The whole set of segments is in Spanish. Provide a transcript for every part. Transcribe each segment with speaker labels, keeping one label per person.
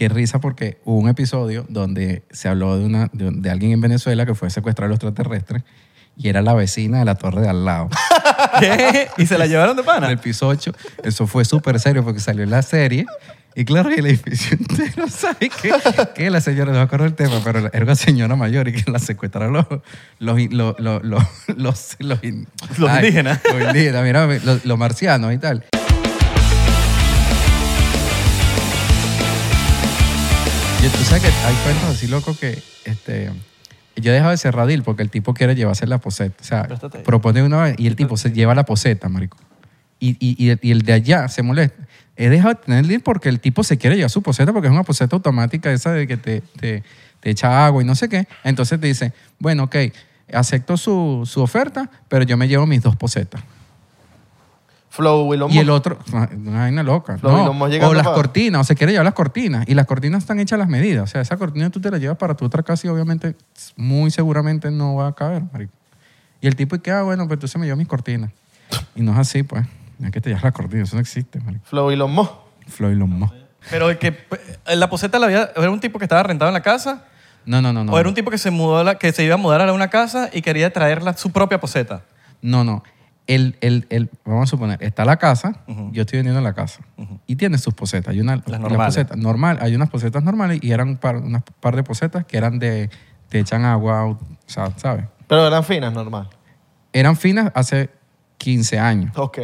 Speaker 1: qué risa porque hubo un episodio donde se habló de, una, de, de alguien en Venezuela que fue secuestrado a los extraterrestres y era la vecina de la torre de al lado.
Speaker 2: ¿Qué? ¿Y se la llevaron de
Speaker 1: en
Speaker 2: pana?
Speaker 1: el piso 8. Eso fue súper serio porque salió en la serie. Y claro, y el edificio entero sabe que, que la señora, no me acuerdo el tema, pero era una señora mayor y que la secuestraron los, los, los, los, los, los, los in-
Speaker 2: Los indígenas.
Speaker 1: Los indígenas, mira, los, los marcianos y tal. Y tú sabes que hay cuentos así locos que este, yo he dejado de ser radil porque el tipo quiere llevarse la poseta. O sea,
Speaker 2: Préstate
Speaker 1: propone una vez y el tipo se lleva la poseta, marico. Y, y, y, el, y el de allá se molesta. He dejado de tener deal porque el tipo se quiere llevar su poseta porque es una poseta automática esa de que te, te, te echa agua y no sé qué. Entonces te dice, bueno, ok, acepto su, su oferta, pero yo me llevo mis dos posetas.
Speaker 3: Flow, Elon
Speaker 1: Y el otro, una vaina loca.
Speaker 3: Lo-
Speaker 1: No,
Speaker 3: lo hemos
Speaker 1: o las
Speaker 3: para-
Speaker 1: cortinas, o se quiere llevar las cortinas. Y las cortinas están hechas a las medidas. O sea, esa cortina tú te la llevas para tu otra casa y obviamente, muy seguramente no va a caber, marico. Y el tipo, y que, ah, bueno, pues entonces me llevo mis cortinas. Y no es así, pues. No es que te llevas las cortinas, eso no existe, marico.
Speaker 3: Flow, Elon Musk.
Speaker 1: Floyd Lomo.
Speaker 2: Pero el que eh, la poseta la había, era un tipo que estaba rentado en la casa
Speaker 1: No, no, no, no.
Speaker 2: o era un tipo que se mudó a la- que se iba a mudar a una casa y quería traer la- su propia poseta.
Speaker 1: No, no. El, el, el, vamos a suponer, está la casa, yo estoy vendiendo la casa. Y tiene sus posetas. Hay una,
Speaker 2: Las
Speaker 1: la
Speaker 2: normales.
Speaker 1: poseta normal, hay unas posetas normales y eran un par, unas par de posetas que eran de, te echan agua, o sea, ¿sabes?
Speaker 3: Pero eran finas, normal.
Speaker 1: Eran finas hace 15 años.
Speaker 3: Ok.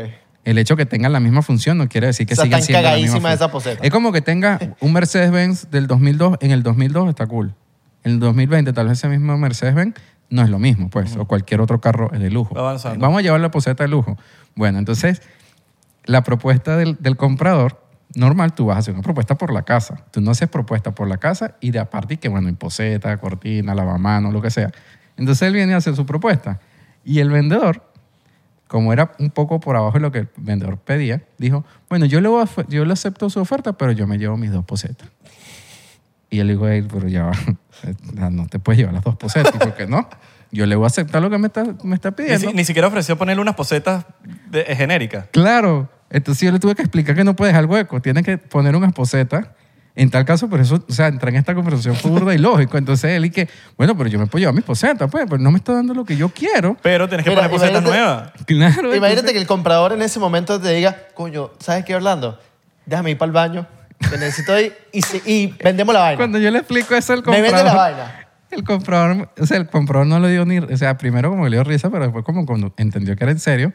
Speaker 1: El hecho que tengan la misma función no quiere decir que
Speaker 3: O sea,
Speaker 1: sigan
Speaker 3: están
Speaker 1: siendo la misma
Speaker 3: esas posetas.
Speaker 1: Es como que tenga un Mercedes-Benz del 2002, en el 2002 está cool. En el 2020 tal vez ese mismo Mercedes-Benz no es lo mismo, pues, o cualquier otro carro de lujo.
Speaker 2: Avanzando.
Speaker 1: Vamos a llevar la poseta de lujo. Bueno, entonces, la propuesta del, del comprador, normal, tú vas a hacer una propuesta por la casa. Tú no haces propuesta por la casa y de aparte que, bueno, y poseta, cortina, lavamanos, lo que sea. Entonces él viene a hacer su propuesta. Y el vendedor, como era un poco por abajo de lo que el vendedor pedía, dijo, bueno, yo le, voy a yo le acepto su oferta, pero yo me llevo mis dos posetas. Y él dijo, "Ey, pero ya va, no te puedes llevar las dos posetas. ¿Y por qué no? Yo le voy a aceptar lo que me está, me está
Speaker 2: Ni,
Speaker 1: pidiendo.
Speaker 2: si- ni siquiera ofreció ponerle unas posetas de- eh, genéricas.
Speaker 1: Claro. Entonces yo le tuve que explicar que no puede dejar hueco. Tiene que poner unas posetas. En tal caso, por eso, o sea, entrar en esta conversación burda y lógico. Entonces él y que, bueno, pero yo me puedo llevar mis posetas, pues, pero no me está dando lo que yo quiero.
Speaker 2: Pero tienes que
Speaker 3: Mira,
Speaker 2: poner posetas
Speaker 3: imagínate-
Speaker 2: nuevas.
Speaker 1: Claro.
Speaker 3: Imagínate
Speaker 1: entonces-
Speaker 3: que el comprador en ese momento te diga, coño, ¿sabes qué, Orlando? Déjame ir para el baño, que necesito y, vendemos la vaina.
Speaker 1: Cuando yo le explico eso al
Speaker 3: Me
Speaker 1: comprador.
Speaker 3: vende la vaina.
Speaker 1: El comprador, o sea, el comprador no le dio ni, o sea, primero como que le dio risa, pero después como cuando entendió que era en serio,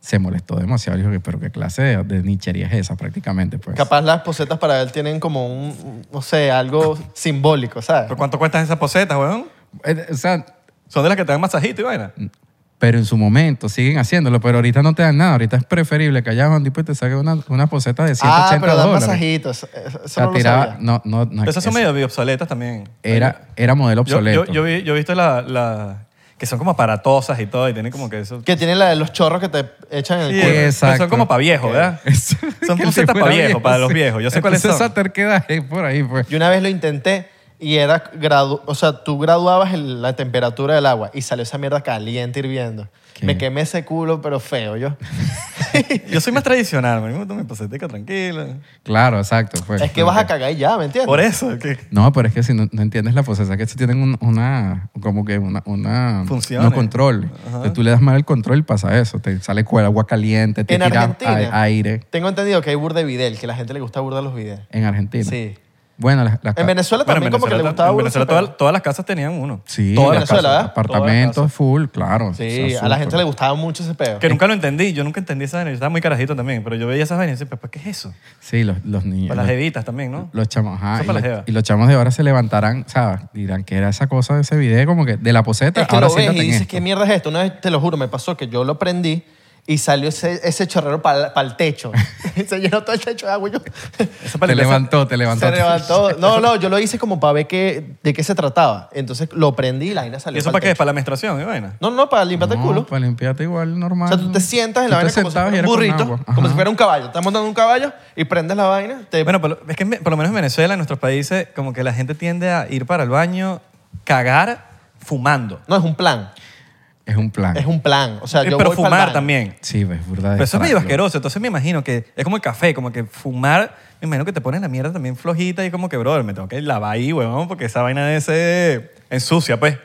Speaker 1: se molestó demasiado. Dijo que, pero qué clase de, de nichería es esa prácticamente, pues.
Speaker 3: Capaz las posetas para él tienen como un, un- no sé, algo simbólico, ¿sabes?
Speaker 2: ¿Pero cuánto cuestan esas posetas, weón?
Speaker 1: Eh, O sea,
Speaker 2: Son de las que te dan masajito y vaina.
Speaker 1: Pero en su momento siguen haciéndolo, pero ahorita no te dan nada. Ahorita es preferible que haya un tipo y te saque una, una poseta de 180
Speaker 3: ah, pero dan
Speaker 1: dólares.
Speaker 3: masajitos. Eso, eso
Speaker 1: O sea,
Speaker 3: no lo
Speaker 1: tiraba,
Speaker 3: sabía.
Speaker 1: no, no, no.
Speaker 2: Esas son medio obsoletas también.
Speaker 1: Era, era modelo
Speaker 2: Yo,
Speaker 1: obsoleto.
Speaker 2: yo, yo, vi- yo he visto la, la- que son como aparatosas y todo y tienen como que eso.
Speaker 3: Que tiene la de los chorros que te echan en el
Speaker 2: Sí,
Speaker 3: culo.
Speaker 2: pero
Speaker 1: Exacto.
Speaker 2: son como para viejo, ¿verdad? Son posetas para
Speaker 1: era
Speaker 2: viejo, para los viejos. Yo sé cuáles son.
Speaker 1: esa terquedad es por ahí, pues.
Speaker 3: Yo una vez lo intenté y era gradu o sea, tú graduabas el- la temperatura del agua y salió esa mierda caliente hirviendo.
Speaker 1: ¿Qué?
Speaker 3: Me quemé ese culo, pero feo yo.
Speaker 2: Yo soy más tradicional, me gusta mi posetica tranquila.
Speaker 1: Claro, exacto. Pues,
Speaker 3: es que vas a cagar y ya, ¿me entiendes?
Speaker 2: Por eso, que
Speaker 1: No, pero es que si no, no entiendes la posesa, que tienen un- una, como que una, una
Speaker 2: Funciones.
Speaker 1: no control. Entonces, tú le das mal el control y pasa eso. Te sale agua caliente, te
Speaker 3: En
Speaker 1: tira
Speaker 3: Argentina.
Speaker 1: a- aire.
Speaker 3: Tengo entendido que hay burda de videl, que a la gente le gusta burda los videl.
Speaker 1: En Argentina.
Speaker 3: Sí.
Speaker 1: Bueno, las, las
Speaker 3: En Venezuela
Speaker 2: Bueno, en
Speaker 3: también como que le
Speaker 2: Venezuela,
Speaker 3: gustaba
Speaker 2: en Venezuela
Speaker 3: pedo.
Speaker 2: todas, todas las casas tenían uno.
Speaker 1: Sí,
Speaker 3: Todo
Speaker 1: las
Speaker 3: Venezuela,
Speaker 1: casas,
Speaker 3: ¿verdad?
Speaker 1: apartamentos
Speaker 2: Todas las
Speaker 1: full, claro.
Speaker 3: Sí, a la gente le gustaba mucho ese pedo.
Speaker 2: Que nunca lo entendí, yo nunca entendí esa vaina. Yo estaba muy carajito también, pero yo veía esas vainas y decía, "Pero, ¿qué es eso?
Speaker 1: Sí, los, los niños.
Speaker 2: Para las
Speaker 1: los-
Speaker 2: jevitas también, ¿no?
Speaker 1: Los chamos, ajá,
Speaker 2: Eso
Speaker 1: y,
Speaker 2: para las
Speaker 1: los, y los chamos de ahora se levantarán, ¿sabes? Dirán que era esa cosa de ese video, como que de la poseta,
Speaker 3: Es que
Speaker 1: ahora
Speaker 3: lo ves
Speaker 1: siéntate
Speaker 3: y
Speaker 1: en
Speaker 3: dices,
Speaker 1: esto.
Speaker 3: ¿qué mierda es esto? Una vez, te lo juro, me pasó que yo lo prendí y salió ese, ese chorrero para el techo. se llenó todo el techo de agua. y Yo,
Speaker 1: Te levantó, te levantó.
Speaker 3: se levantó. No, no, yo lo hice como para ver qué, de qué se trataba. Entonces lo prendí y la vaina salió
Speaker 2: ¿Y eso para qué?
Speaker 3: techo.
Speaker 2: ¿Para la menstruación vaina?
Speaker 3: No, no, para limpiarte el culo.
Speaker 1: para limpiarte igual, normal.
Speaker 3: O sea, tú te sientas en la vaina como si fuera un burrito, como si fuera un caballo. Estás montando un caballo y prendes la vaina. Te...
Speaker 2: Bueno, pero es que en- por lo menos en Venezuela, en nuestros países, como que la gente tiende a ir para el baño, cagar, fumando.
Speaker 3: no, es un plan.
Speaker 1: Es un plan.
Speaker 3: Es un plan. O sea, yo
Speaker 2: pero
Speaker 3: voy
Speaker 2: fumar
Speaker 3: baño.
Speaker 2: también.
Speaker 1: Sí, es verdad.
Speaker 2: Pero eso es medio
Speaker 1: extraño.
Speaker 2: asqueroso. Entonces me imagino que es como el café, como que fumar me imagino que te pones la mierda también flojita y como que, brother, me tengo que lavar ahí, huevón, porque esa vaina de ese ensucia, pues.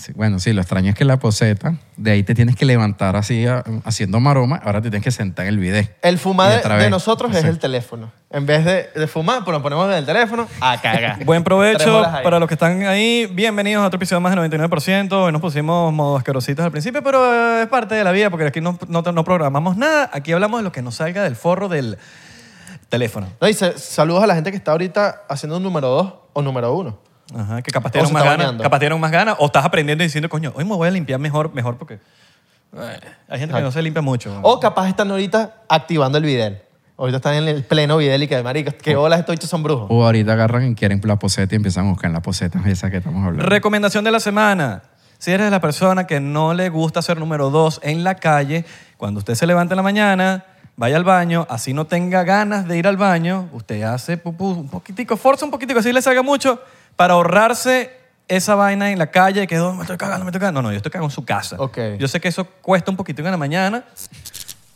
Speaker 1: Sí, bueno, sí, lo extraño es que la poseta, de ahí te tienes que levantar así a- haciendo maroma, ahora te tienes que sentar en el bidet.
Speaker 3: El fumar
Speaker 1: Y
Speaker 3: de,
Speaker 1: otra
Speaker 3: de
Speaker 1: vez.
Speaker 3: nosotros es el teléfono. En vez de, de fumar, pues nos ponemos en el teléfono a cagar.
Speaker 2: Buen
Speaker 3: Tres
Speaker 2: provecho
Speaker 3: horas ahí.
Speaker 2: para los que están ahí. Bienvenidos a otro episodio más de 99%. Hoy nos pusimos modo asquerositos al principio, pero eh, es parte de la vida porque aquí no, no, no programamos nada. Aquí hablamos de lo que nos salga del forro del teléfono.
Speaker 3: No, y se- saludos a la gente que está ahorita haciendo un número dos o número uno.
Speaker 2: Ajá, que capaz tienen más ganas. Capaz tienen más ganas. O estás aprendiendo y diciendo, coño, hoy me voy a limpiar mejor, mejor porque... eh, hay gente que no se limpia mucho.
Speaker 3: O capaz están ahorita activando el videl. Ahorita están en el pleno videl y que, marico, que bolas estos bichos son brujos.
Speaker 1: O ahorita agarran y quieren la poseta y empiezan a buscar en la poseta esa que estamos hablando.
Speaker 2: Recomendación de la semana. Si eres la persona que no le gusta ser número dos en la calle, cuando usted se levanta en la mañana, vaya al baño, así no tenga ganas de ir al baño, usted hace pupú un poquitico, forza un poquitico, así le salga mucho, para ahorrarse esa vaina en la calle que "Oh, me estoy cagando, me estoy cagando. No, no, yo estoy cagando en su casa.
Speaker 3: Ok.
Speaker 2: Yo sé que eso cuesta un poquitico en la mañana.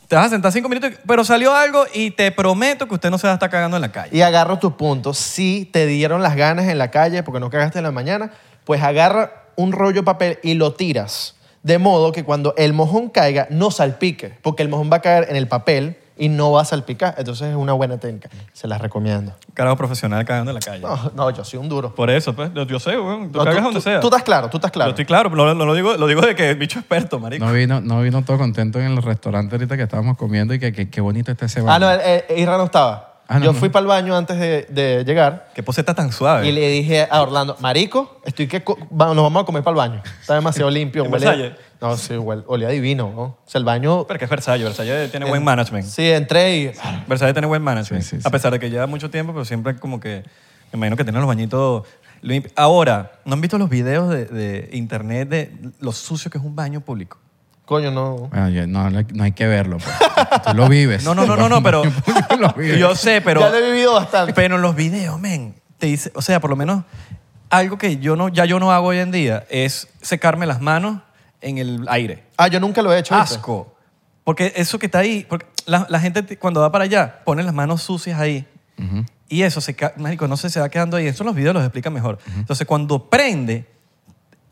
Speaker 2: Te vas a sentar cinco minutos, pero salió algo y te prometo que usted no se va a estar cagando en la calle.
Speaker 3: Y agarro tu punto. Si te dieron las ganas en la calle porque no cagaste en la mañana, pues agarra un rollo de papel y lo tiras. De modo que cuando el mojón caiga, no salpique. Porque el mojón va a caer en el papel y no va a salpicar. Entonces es una buena técnica. Se las recomiendo.
Speaker 2: Carajo profesional cagando en la calle.
Speaker 3: No, no, yo soy un duro.
Speaker 2: Por eso, pues, yo, yo sé, weón. Tú
Speaker 3: No,
Speaker 2: cagas
Speaker 3: tú,
Speaker 2: donde
Speaker 3: tú-
Speaker 2: sea.
Speaker 3: tú estás claro, tú estás claro.
Speaker 2: Yo estoy claro, pero lo, lo digo, lo digo de que bicho experto, marico.
Speaker 1: No vino, no vino todo contento en el restaurante ahorita que estábamos comiendo y que que- qué bonito está ese baño.
Speaker 3: Ah, no, eh, eh, Isra no estaba.
Speaker 1: Ah, no,
Speaker 3: yo
Speaker 1: no.
Speaker 3: fui para el baño antes de, de llegar
Speaker 2: Qué poseta tan suave.
Speaker 3: y le dije a Orlando, marico, estoy que co- va- nos vamos a comer para el baño. Está demasiado limpio.
Speaker 2: ¿En
Speaker 3: huele-
Speaker 2: Versalles?
Speaker 3: No, sí, huele- olía divino. ¿no? O sea, el baño...
Speaker 2: Pero que es Versalles. Versalles tiene buen management.
Speaker 3: Sí, entré y...
Speaker 2: Versalles tiene buen management.
Speaker 1: Sí, sí, sí.
Speaker 2: A pesar de que lleva mucho tiempo, pero siempre como que... Me imagino que tiene los bañitos limpios. Ahora, ¿no han visto los videos de, de internet de lo sucio que es un baño público?
Speaker 3: Coño, no.
Speaker 1: Bueno, yo- no, no hay que verlo. pues. Tú lo vives.
Speaker 2: No, no, no, no, no, pero...
Speaker 1: Lo vives.
Speaker 2: Yo sé, pero...
Speaker 3: ya lo he vivido bastante.
Speaker 2: Pero en los videos, men, te dice, o sea, por lo menos algo que yo no, ya yo no hago hoy en día es secarme las manos en el aire.
Speaker 3: Ah, yo nunca lo he hecho. ¿viste?
Speaker 2: Asco. Porque eso que está ahí, porque la, la gente te- cuando va para allá pone las manos sucias ahí y eso se, ca- marico, no sé, se va quedando ahí. Eso en los videos los explican mejor. Entonces, cuando prende,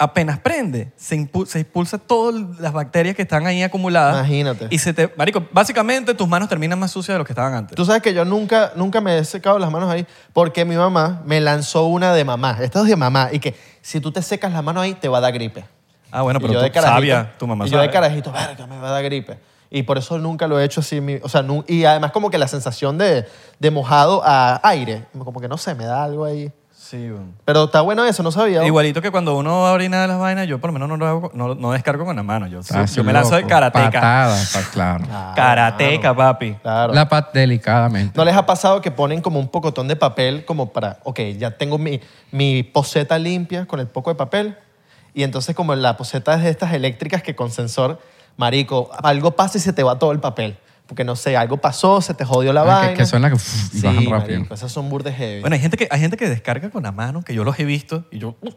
Speaker 2: apenas prende, se, impu- se expulsa todas las bacterias que están ahí acumuladas.
Speaker 3: Imagínate.
Speaker 2: Y se te, marico, básicamente tus manos terminan más sucias de lo que estaban antes.
Speaker 3: Tú sabes que yo nunca, nunca me he secado las manos ahí porque mi mamá me lanzó una de mamá. Esta es de mamá. Y que si tú te secas las manos ahí, te va a dar gripe.
Speaker 2: Ah, bueno, pero
Speaker 3: yo
Speaker 2: tú
Speaker 3: de carajito,
Speaker 2: sabia, tu mamá
Speaker 3: y yo
Speaker 2: sabe.
Speaker 3: de carajito, verga, me va a dar gripe. Y por eso nunca lo he hecho así. mi- o sea, nu- y además como que la sensación de, de mojado a aire, como que no sé, me da algo ahí.
Speaker 2: Sí, bueno.
Speaker 3: Pero está bueno eso, no sabía.
Speaker 2: Igualito que cuando uno va a orinar de las vainas, yo por lo menos no, lo hago, no, no descargo con la mano. Yo,
Speaker 1: Ah,
Speaker 2: yo me lanzo de
Speaker 1: loco.
Speaker 2: karateca.
Speaker 1: Pa- claro.
Speaker 2: Karateca, papi.
Speaker 3: Claro.
Speaker 1: La pat delicadamente.
Speaker 3: ¿No les ha pasado que ponen como un pocotón de papel como para, ok, ya tengo mi, mi poseta limpia con el poco de papel y entonces como la poseta es de estas eléctricas que con sensor, marico, algo pasa y se te va todo el papel. Porque no sé, algo pasó, se te jodió la
Speaker 1: Ah,
Speaker 3: vaina.
Speaker 1: que, que suena que uf, y
Speaker 3: sí,
Speaker 1: bajan rápido.
Speaker 3: marico, esas son burdes heavy.
Speaker 2: Bueno, hay gente, que, hay gente que descarga con la mano, que yo los he visto, y yo, uh,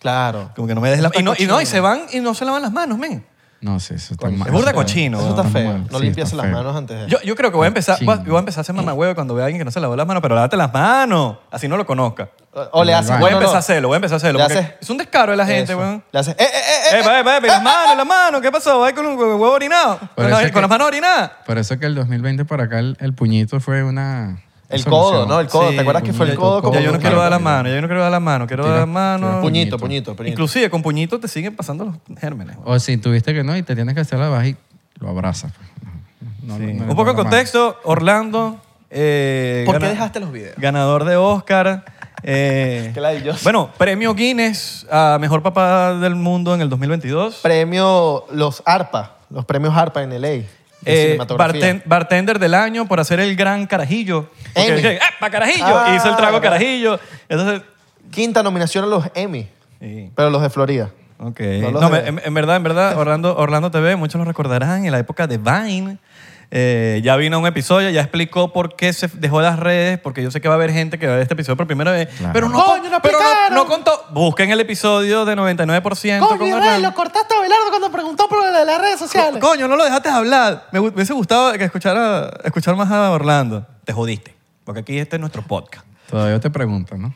Speaker 3: claro.
Speaker 2: como que no me des la y no, y no, y se van y no se lavan las manos, men.
Speaker 1: No sé, eso está
Speaker 3: Coño,
Speaker 1: mal.
Speaker 2: es burda cochino,
Speaker 3: Eso está feo. No
Speaker 1: Sí, está
Speaker 3: las
Speaker 1: feo.
Speaker 3: manos antes de...
Speaker 2: Yo, yo creo que voy a empezar, voy a, voy a empezar a hacer mamagüevo cuando vea a alguien que no se lavó las manos, pero lávate las manos, así no lo conozca.
Speaker 3: o le haces...
Speaker 1: Voy a
Speaker 3: no, no,
Speaker 2: empezar a hacerlo, voy a empezar a hacerlo.
Speaker 3: Le
Speaker 2: porque
Speaker 3: haces-
Speaker 2: es un descaro de la gente,
Speaker 3: eso.
Speaker 2: weón.
Speaker 3: Le haces... ¡Eh, eh, eh, eh!
Speaker 2: Eh, va, va, va, las manos, las manos, ¿qué pasó? Va con un huevo orinado. Con, la- las manos orinadas.
Speaker 1: Por eso que el 2020 para acá el, el puñito fue una...
Speaker 3: El codo, ¿no? El codo.
Speaker 2: Sí,
Speaker 3: ¿Te acuerdas que fue el codo? como
Speaker 2: Ya yo no quiero dar la mano, ya yo no quiero dar la mano, quiero dar la mano.
Speaker 3: Puñito,
Speaker 1: Puñito.
Speaker 3: puñito.
Speaker 2: Inclusive con puñito te siguen pasando los gérmenes.
Speaker 1: O si tuviste que no y te tienes que hacer la baja y lo abrazas. pues. No,
Speaker 2: Sí.
Speaker 1: no- no le
Speaker 2: Un poco de contexto, Orlando. eh,
Speaker 3: ¿Por qué dejaste los videos?
Speaker 2: Ganador de Oscar. eh, bueno, premio Guinness a Mejor Papá del Mundo en el 2022.
Speaker 3: Premio, los ARPA, los premios ARPA en LA. De
Speaker 2: Eh, bartender del año por hacer el gran carajillo. Porque
Speaker 3: Emmy.
Speaker 2: dije, ¡Ah, carajillo!
Speaker 3: Ah,
Speaker 2: Hizo el trago
Speaker 3: verdad.
Speaker 2: carajillo. Entonces,
Speaker 3: Quinta nominación a los Emmy,
Speaker 2: sí.
Speaker 3: pero los de Florida.
Speaker 2: Ok.
Speaker 3: No
Speaker 2: en, en verdad, en verdad, Orlando, Orlando TV, muchos lo recordarán en la época de Vine. Eh, ya vino un episodio, ya explicó por qué se dejó las redes, porque yo sé que va a haber gente que va a ver este episodio por primera vez.
Speaker 1: Claro.
Speaker 2: Pero no,
Speaker 3: ¡Coño, no
Speaker 2: pero no, contó. Busquen el episodio de 99% con
Speaker 3: Coño,
Speaker 2: Orlando.
Speaker 3: lo cortaste a Belardo cuando preguntó por lo de las redes sociales.
Speaker 2: Coño, no lo dejaste hablar. Me hu- me hubiese gustado que escuchara, escuchar más a Orlando. Te jodiste. Porque aquí este es nuestro podcast.
Speaker 1: Todavía te preguntan, ¿no?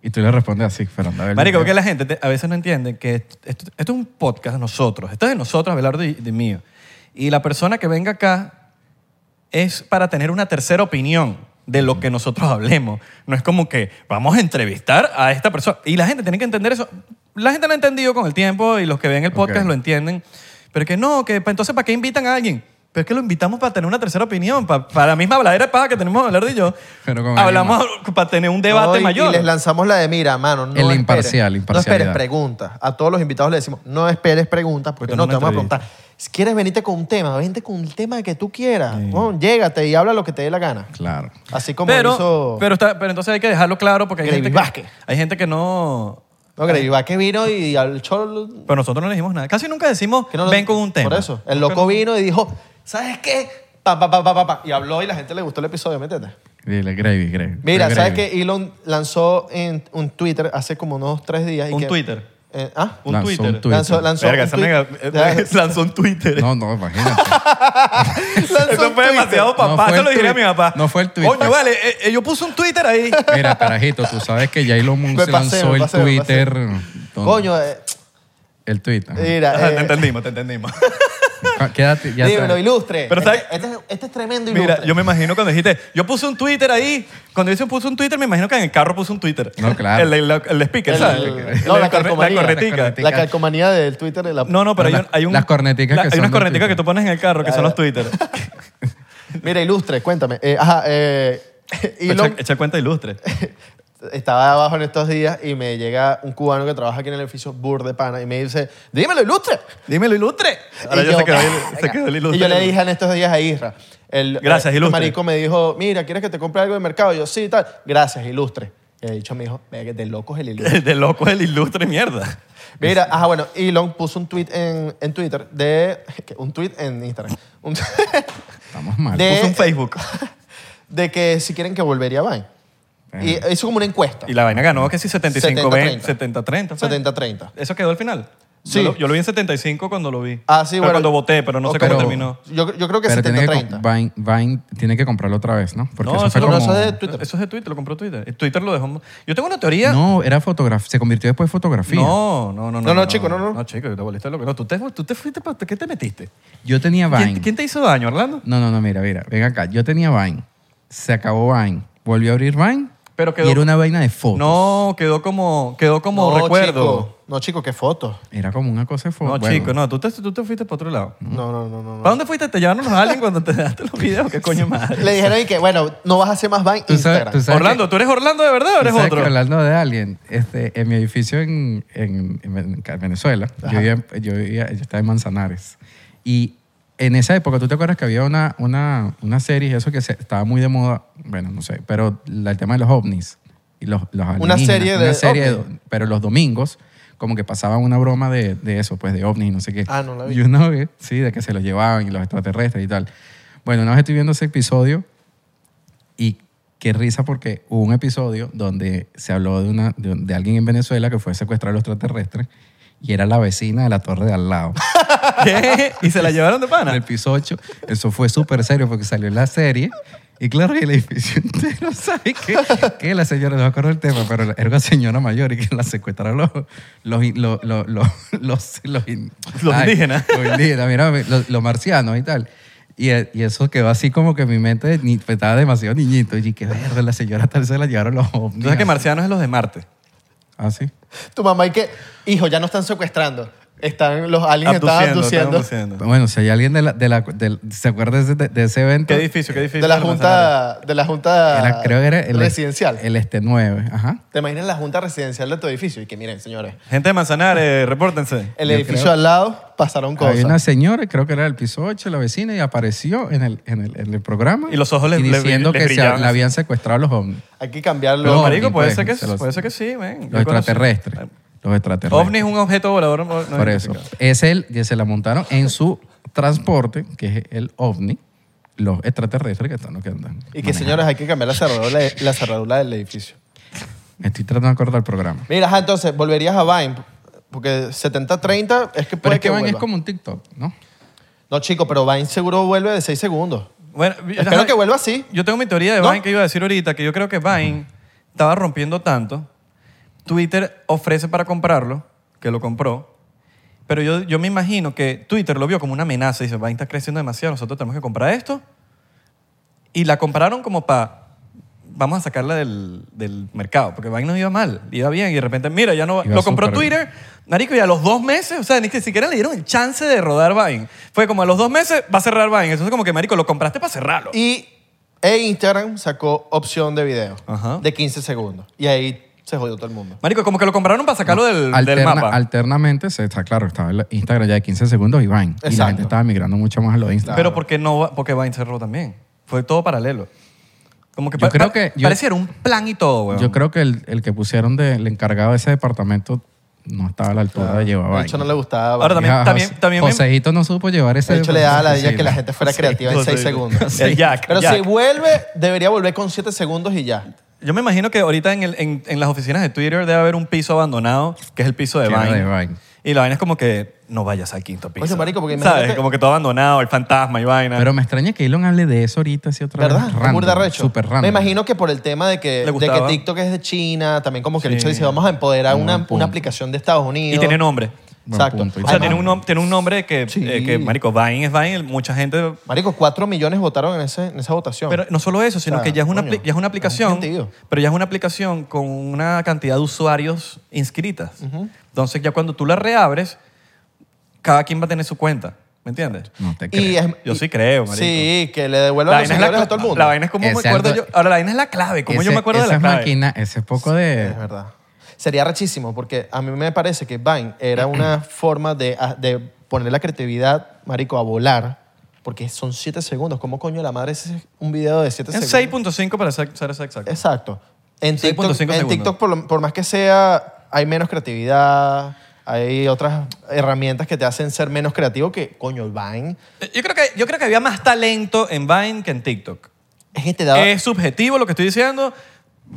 Speaker 1: Y tú le respondes así, Fernando.
Speaker 2: Marico, porque la gente te- a veces no entiende que esto, esto- esto es un podcast de nosotros. Esto es de nosotros, Abelardo y de mío. Y la persona que venga acá es para tener una tercera opinión de lo que nosotros hablemos. No es como que vamos a entrevistar a esta persona. Y la gente tiene que entender eso. La gente lo ha entendido con el tiempo y los que ven el podcast lo entienden. Pero que no, que pa- entonces ¿para qué invitan a alguien? Pero es que lo invitamos para tener una tercera opinión, para, para la misma habladera de paja que tenemos Abelardo y yo.
Speaker 1: Pero con
Speaker 2: Hablamos para tener un debate
Speaker 3: No, y-
Speaker 2: mayor.
Speaker 3: Y les lanzamos la de, mira, mano, no
Speaker 1: El
Speaker 3: esperes-
Speaker 1: imparcial,
Speaker 3: No esperes preguntas. A todos los invitados les decimos, no esperes preguntas porque
Speaker 2: Porque
Speaker 3: no
Speaker 2: no
Speaker 3: te vamos a preguntar. Si quieres venirte con un tema, vente con el tema que tú quieras. Bueno, llégate y habla lo que te dé la gana.
Speaker 1: Claro.
Speaker 3: Así como
Speaker 2: pero,
Speaker 3: hizo...
Speaker 2: pero, está- pero entonces hay que dejarlo claro porque hay
Speaker 3: Gravy
Speaker 2: gente, que, hay gente que no...
Speaker 3: no, que vino y al cholo...
Speaker 2: Pero nosotros no le dijimos nada. Casi nunca decimos,
Speaker 3: no
Speaker 2: ven con un tema.
Speaker 3: Por eso. El loco vino y dijo, ¿sabes qué? Pa, pa, pa, pa, pa, pa. Y habló y la gente le gustó el episodio, ¿me entiendes?
Speaker 1: Dile, Gravy, Gravy.
Speaker 3: Mira. ¿sabes qué? Elon lanzó en un Twitter hace como unos tres días. y
Speaker 2: ¿Un
Speaker 3: que-
Speaker 2: Twitter?
Speaker 3: Eh, ¿Ah?
Speaker 2: Un
Speaker 1: Lanzó
Speaker 2: Twitter.
Speaker 1: un Twitter.
Speaker 3: Lanzó, lanzó
Speaker 2: Verga,
Speaker 3: un
Speaker 2: nega eh, lanzó un Twitter.
Speaker 1: No, no, imagínate.
Speaker 2: Eso fue
Speaker 3: Twitter.
Speaker 2: demasiado
Speaker 1: No
Speaker 2: papá.
Speaker 1: fue
Speaker 2: Eso
Speaker 1: el
Speaker 2: lo diría a mi papá.
Speaker 1: No fue el Twitter.
Speaker 2: Coño, vale. eh, eh, yo puse un Twitter ahí.
Speaker 1: Mira, carajito, tú sabes que ya Elon Musk
Speaker 3: Me pasé,
Speaker 1: lanzó el
Speaker 3: pasé,
Speaker 1: Twitter.
Speaker 3: Coño, eh,
Speaker 1: El Twitter.
Speaker 3: mira.
Speaker 2: Ajá,
Speaker 3: eh,
Speaker 2: te entendimos, te entendimos.
Speaker 1: Quédate, ya
Speaker 3: dímelo, ilustre.
Speaker 2: Pero
Speaker 3: este,
Speaker 2: ¿sabes?
Speaker 3: este es- este es tremendo ilustre.
Speaker 2: Mira, yo me imagino cuando dijiste, yo puse un Twitter ahí. Cuando dice puse un Twitter, me imagino que en el carro puse un Twitter.
Speaker 1: No, claro.
Speaker 2: El, el, el speaker,
Speaker 3: El-
Speaker 2: ¿sabes?
Speaker 3: el-
Speaker 2: El-
Speaker 3: no, la
Speaker 2: la, corne-
Speaker 3: calcomanía.
Speaker 2: la cornetica.
Speaker 1: La cornetica.
Speaker 3: La calcomanía del Twitter de la...
Speaker 2: No, no, pero hay, un, hay un-
Speaker 1: las corneticas
Speaker 2: la-
Speaker 1: que
Speaker 2: Hay
Speaker 1: son
Speaker 2: unas
Speaker 1: de
Speaker 2: corneticas
Speaker 1: Twitter.
Speaker 2: que tú pones en el carro, que son los Twitter.
Speaker 3: Mira, ilustre, cuéntame. Eh, ajá, eh, Elon
Speaker 2: echa, echa cuenta ilustre.
Speaker 3: estaba abajo en estos días y me llega un cubano que trabaja aquí en el edificio Bur de Pana y me dice, dímelo, ilustre.
Speaker 2: Dímelo ilustre. Ahora
Speaker 3: Y yo,
Speaker 2: se, quedó, el-
Speaker 3: "Verga".
Speaker 2: se quedó el ilustre.
Speaker 3: Y yo le dije en estos días a Isra. El,
Speaker 2: Gracias,
Speaker 3: el
Speaker 2: ilustre.
Speaker 3: marico me dijo, mira, ¿quieres que te compre algo de mercado? Y yo, sí, tal. Gracias, ilustre. Y el dicho me dijo, "Verga, de locos el ilustre.
Speaker 2: De loco es el ilustre mierda.
Speaker 3: Mira, ajá, bueno, Elon puso un tweet en, en Twitter de... Un tweet en Instagram. Un-
Speaker 1: Estamos mal.
Speaker 3: De-
Speaker 2: Puso un Facebook.
Speaker 3: de que si quieren que volvería a Vine. Y hizo como una encuesta.
Speaker 2: Y la vaina ganó que sí 75 20
Speaker 3: 70-30.
Speaker 2: 70-30. fue.
Speaker 3: 70-30.
Speaker 2: ¿Eso quedó al final?
Speaker 3: Sí.
Speaker 2: Yo lo, yo lo vi en 75 cuando lo vi.
Speaker 3: Ah, sí,
Speaker 2: Pero
Speaker 3: bueno.
Speaker 2: cuando voté, pero no sé
Speaker 3: Ok.
Speaker 2: cómo
Speaker 1: Pero-
Speaker 2: terminó.
Speaker 3: Yo, yo creo que
Speaker 1: Pero tiene que,
Speaker 3: 70-30.
Speaker 1: com- Vine, Vine tiene que comprarlo otra vez, ¿no? Porque
Speaker 2: no,
Speaker 1: eso
Speaker 2: eso,
Speaker 1: fue como...
Speaker 3: eso es de Twitter.
Speaker 2: Eso es de Twitter, lo compró Twitter. Twitter lo dejó. Yo tengo una teoría.
Speaker 1: No, era fotografía. Se convirtió después en fotografía.
Speaker 2: No, no, no.
Speaker 3: No, no, chico, no, no.
Speaker 2: No, chico, te volviste loco. No, tú te, tú te fuiste para... ¿Qué te metiste?
Speaker 1: Yo tenía Vine.
Speaker 2: ¿Quién, quién te hizo daño, Orlando?
Speaker 1: No, no, no, mira, mira. Ven acá. Yo tenía Vine. Se acabó Vine. Volvió a abrir Vine.
Speaker 2: Pero quedó-
Speaker 1: Y era una vaina de fotos.
Speaker 2: No, quedó como, quedó como
Speaker 3: no,
Speaker 2: recuerdo.
Speaker 3: Chico. No, chico, qué foto.
Speaker 1: Era como una cosa de
Speaker 2: No,
Speaker 1: fotos. Bueno,
Speaker 2: chico, no. Tú te, tú te fuiste para otro lado.
Speaker 3: No, no, no, no. no.
Speaker 2: ¿Para dónde fuiste? ¿Te llevaron los aliens cuando te dejaste los videos? ¿Qué coño madre?
Speaker 3: Le dijeron y que, bueno, no vas a hacer más Vine
Speaker 1: Tú sabes-
Speaker 3: Instagram.
Speaker 1: tú sabes
Speaker 2: Orlando, ¿tú eres Orlando de verdad o eres
Speaker 1: sabes
Speaker 2: otro?
Speaker 1: que hablando de alguien, este, en mi edificio en, en- en Venezuela, yo, vivía, yo, vivía- yo estaba en Manzanares. Y en esa época, ¿tú te acuerdas que había una, una, una serie, eso que se- estaba muy de moda? Bueno, no sé, pero la- el tema de los ovnis y los, los alienígenas,
Speaker 3: serie de
Speaker 1: una serie
Speaker 3: ovnis.
Speaker 1: Pero los domingos, como que pasaban una broma de, de eso, pues de ovnis y no sé qué.
Speaker 3: Ah, no la vi.
Speaker 1: Y una vez, sí, de que se los llevaban y los extraterrestres y tal. Bueno, una vez estoy viendo ese episodio y qué risa porque hubo un episodio donde se habló de, una, de, de alguien en Venezuela que fue secuestrado a los extraterrestres y era la vecina de la torre de al lado.
Speaker 2: ¿Qué? ¿Y se la llevaron de
Speaker 1: En el
Speaker 2: pana?
Speaker 1: piso 8. Eso fue súper serio porque salió en la serie. Y claro, y el edificio entero sabe que, que la señora, no me acuerdo el tema, pero era una señora mayor y que la secuestraron los, los, los, los, los, los, los in-
Speaker 2: Los indígenas.
Speaker 1: Los indígenas, mira, los, los marcianos y tal. Y, y eso quedó así como que mi mente ni- pues, estaba demasiado niñito. Y que verde, la señora tal se la llevaron los ovnis.
Speaker 2: Tú sabes que marcianos es los de Marte.
Speaker 1: Ah, sí.
Speaker 3: Tu mamá y que, hijo, ya no están secuestrando. Están, los aliens están
Speaker 2: Abduciendo,
Speaker 3: abduciendo.
Speaker 2: están abduciendo.
Speaker 1: Bueno, si hay alguien de la, de la, del- ¿se acuerda de, ese- de ese evento?
Speaker 2: ¿Qué edificio? ¿Qué edificio?
Speaker 3: De la junta, de la junta
Speaker 1: Era- creo que era el,
Speaker 3: residencial.
Speaker 1: El este 9, ajá.
Speaker 3: ¿Te imaginas la junta residencial de tu edificio? Y que miren, señores,
Speaker 2: Gente de Manzanares, repórtense.
Speaker 3: el
Speaker 1: Yo
Speaker 3: edificio
Speaker 1: creo-
Speaker 3: al lado pasaron cosas.
Speaker 1: Había una señora, creo que era del piso 8, la vecina, y apareció en el, en el, en el programa.
Speaker 2: Y los ojos le-
Speaker 1: y
Speaker 2: le-
Speaker 1: diciendo
Speaker 2: les
Speaker 1: que se, la habían secuestrado los ovnis.
Speaker 3: Hay que cambiarlo.
Speaker 2: Pero,
Speaker 1: Los
Speaker 2: marico, puede,
Speaker 1: pues,
Speaker 2: ser que,
Speaker 1: se los-
Speaker 2: puede ser que sí, ven.
Speaker 1: Los extraterrestres. Los extraterrestres.
Speaker 2: OVNI es un objeto volador no
Speaker 1: Por eso. Es el que se la montaron en su transporte, que es el ovni, los extraterrestres que están los que andan.
Speaker 3: y que,
Speaker 1: manejando.
Speaker 3: señores, hay que cambiar la cerradura, la cerradura del edificio.
Speaker 1: Me estoy tratando de acordar el programa.
Speaker 3: Mira, ajá, entonces, volverías a Vine. Porque 70-30 es que
Speaker 1: Pero
Speaker 3: puede
Speaker 1: es que Vine es
Speaker 3: vuelva.
Speaker 1: como un TikTok, ¿no?
Speaker 3: No, chico, pero Vine seguro vuelve de 6 segundos.
Speaker 2: Bueno,
Speaker 3: Espero
Speaker 2: ajá,
Speaker 3: que vuelva así.
Speaker 2: Yo tengo mi teoría de
Speaker 3: ¿No?
Speaker 2: Vine que iba a decir ahorita, que yo creo que Vine estaba rompiendo tanto. Twitter ofrece para comprarlo, que lo compró. Pero yo, yo me imagino que Twitter lo vio como una amenaza. Dice, Vine está creciendo demasiado, nosotros tenemos que comprar esto. Y la compraron como para, vamos a sacarla del, del mercado, porque Vine no iba mal, iba bien. Y de repente, mira, ya no...
Speaker 1: Iba
Speaker 2: Lo compró
Speaker 1: súper.
Speaker 2: Twitter, marico, y a los dos meses, o sea, ni que siquiera le dieron el chance de rodar Vine. Fue como a los dos meses va a cerrar Vine. Entonces como que, marico, lo compraste para cerrarlo.
Speaker 3: Y e Instagram sacó opción de video
Speaker 2: Ajá.
Speaker 3: de 15 segundos. Y ahí se jodió todo el mundo.
Speaker 2: Marico, como que lo compraron para sacarlo del, del
Speaker 1: Alterna-
Speaker 2: mapa.
Speaker 1: Alternamente, se, está claro, estaba el Instagram ya de 15 segundos y Vine. Y la
Speaker 3: Exacto.
Speaker 1: gente estaba migrando mucho más a lo de Instagram.
Speaker 2: Pero porque no va- porque Vine cerró también. Fue todo paralelo. Como que,
Speaker 1: Yo
Speaker 2: pa-
Speaker 1: creo
Speaker 2: pa-
Speaker 1: que- yo-
Speaker 2: pareciera un plan y todo, weón.
Speaker 1: Yo creo que el, el que pusieron del encargado de ese departamento no estaba a la altura de llevar
Speaker 3: De
Speaker 1: Vine.
Speaker 3: hecho, no le gustaba.
Speaker 2: Ahora también-
Speaker 1: Ya,
Speaker 2: también-
Speaker 1: José-
Speaker 2: también me-
Speaker 1: Joseito no supo llevar ese...
Speaker 3: de hecho, le daba la idea que la gente fuera creativa en
Speaker 2: Sí,
Speaker 3: 6
Speaker 2: sí.
Speaker 3: segundos.
Speaker 2: El Jack,
Speaker 3: Pero
Speaker 2: Jack.
Speaker 3: si vuelve, debería volver con 7 segundos y ya.
Speaker 2: Yo me imagino que ahorita en, el- en- en las oficinas de Twitter debe haber un piso abandonado, que es el piso de Vine. Y la vaina es como que no vayas al quinto piso.
Speaker 3: Oye, marico, porque
Speaker 2: ¿Sabes? Como que todo abandonado, el fantasma y vaina.
Speaker 1: Pero me extraña que Elon hable de eso ahorita, así otra
Speaker 3: ¿Verdad?
Speaker 1: vez. Random,
Speaker 3: burda recho.
Speaker 1: Súper random.
Speaker 3: Me imagino que por el tema de que, de. TikTok es de China, también como que el hecho dice, vamos a empoderar una aplicación de Estados Unidos.
Speaker 2: y tiene nombre.
Speaker 1: Buen
Speaker 3: Exacto.
Speaker 1: punto.
Speaker 2: O sea, tiene un, nom- tiene un nombre que,
Speaker 3: Sí.
Speaker 2: eh, que, marico, Vine es Vine. Mucha gente
Speaker 3: Marico, 4 millones votaron en, ese, en esa votación.
Speaker 2: Pero no solo eso, sino
Speaker 3: O sea,
Speaker 2: que ya es, una,
Speaker 3: coño,
Speaker 2: apli- ya es una
Speaker 3: es
Speaker 2: aplicación, pero ya es una aplicación con una cantidad de usuarios inscritas. Entonces ya cuando tú la reabres, cada quien va a tener su cuenta, ¿me entiendes?
Speaker 1: No te creo.
Speaker 3: y es-
Speaker 2: Yo sí creo, marico.
Speaker 3: Sí, que le devuelvan
Speaker 2: La
Speaker 3: los seguidores a todo el mundo.
Speaker 2: la vaina es como me acuerdo yo. Ahora, la vaina es la clave. Como yo
Speaker 1: Ese-
Speaker 2: me acuerdo de
Speaker 1: esa
Speaker 2: la clave.
Speaker 1: máquina, ese poco de...
Speaker 3: Es verdad. Sería rechísimo porque a mí me parece que Vine era una forma de, de poner la creatividad, marico, a volar. Porque son 7 segundos. ¿Cómo coño la madre es un video de 7
Speaker 2: Es
Speaker 3: segundos?
Speaker 2: 6.5 para ser, ser exacto.
Speaker 3: Exacto. En
Speaker 2: 6.5
Speaker 3: TikTok, en
Speaker 2: segundos.
Speaker 3: TikTok por, lo- por más que sea, hay menos creatividad, hay otras herramientas que te hacen ser menos creativo que, coño, Vine
Speaker 2: Yo creo, que, yo creo que había más talento en Vine que en TikTok.
Speaker 3: es que te da...
Speaker 2: Es subjetivo lo que estoy diciendo,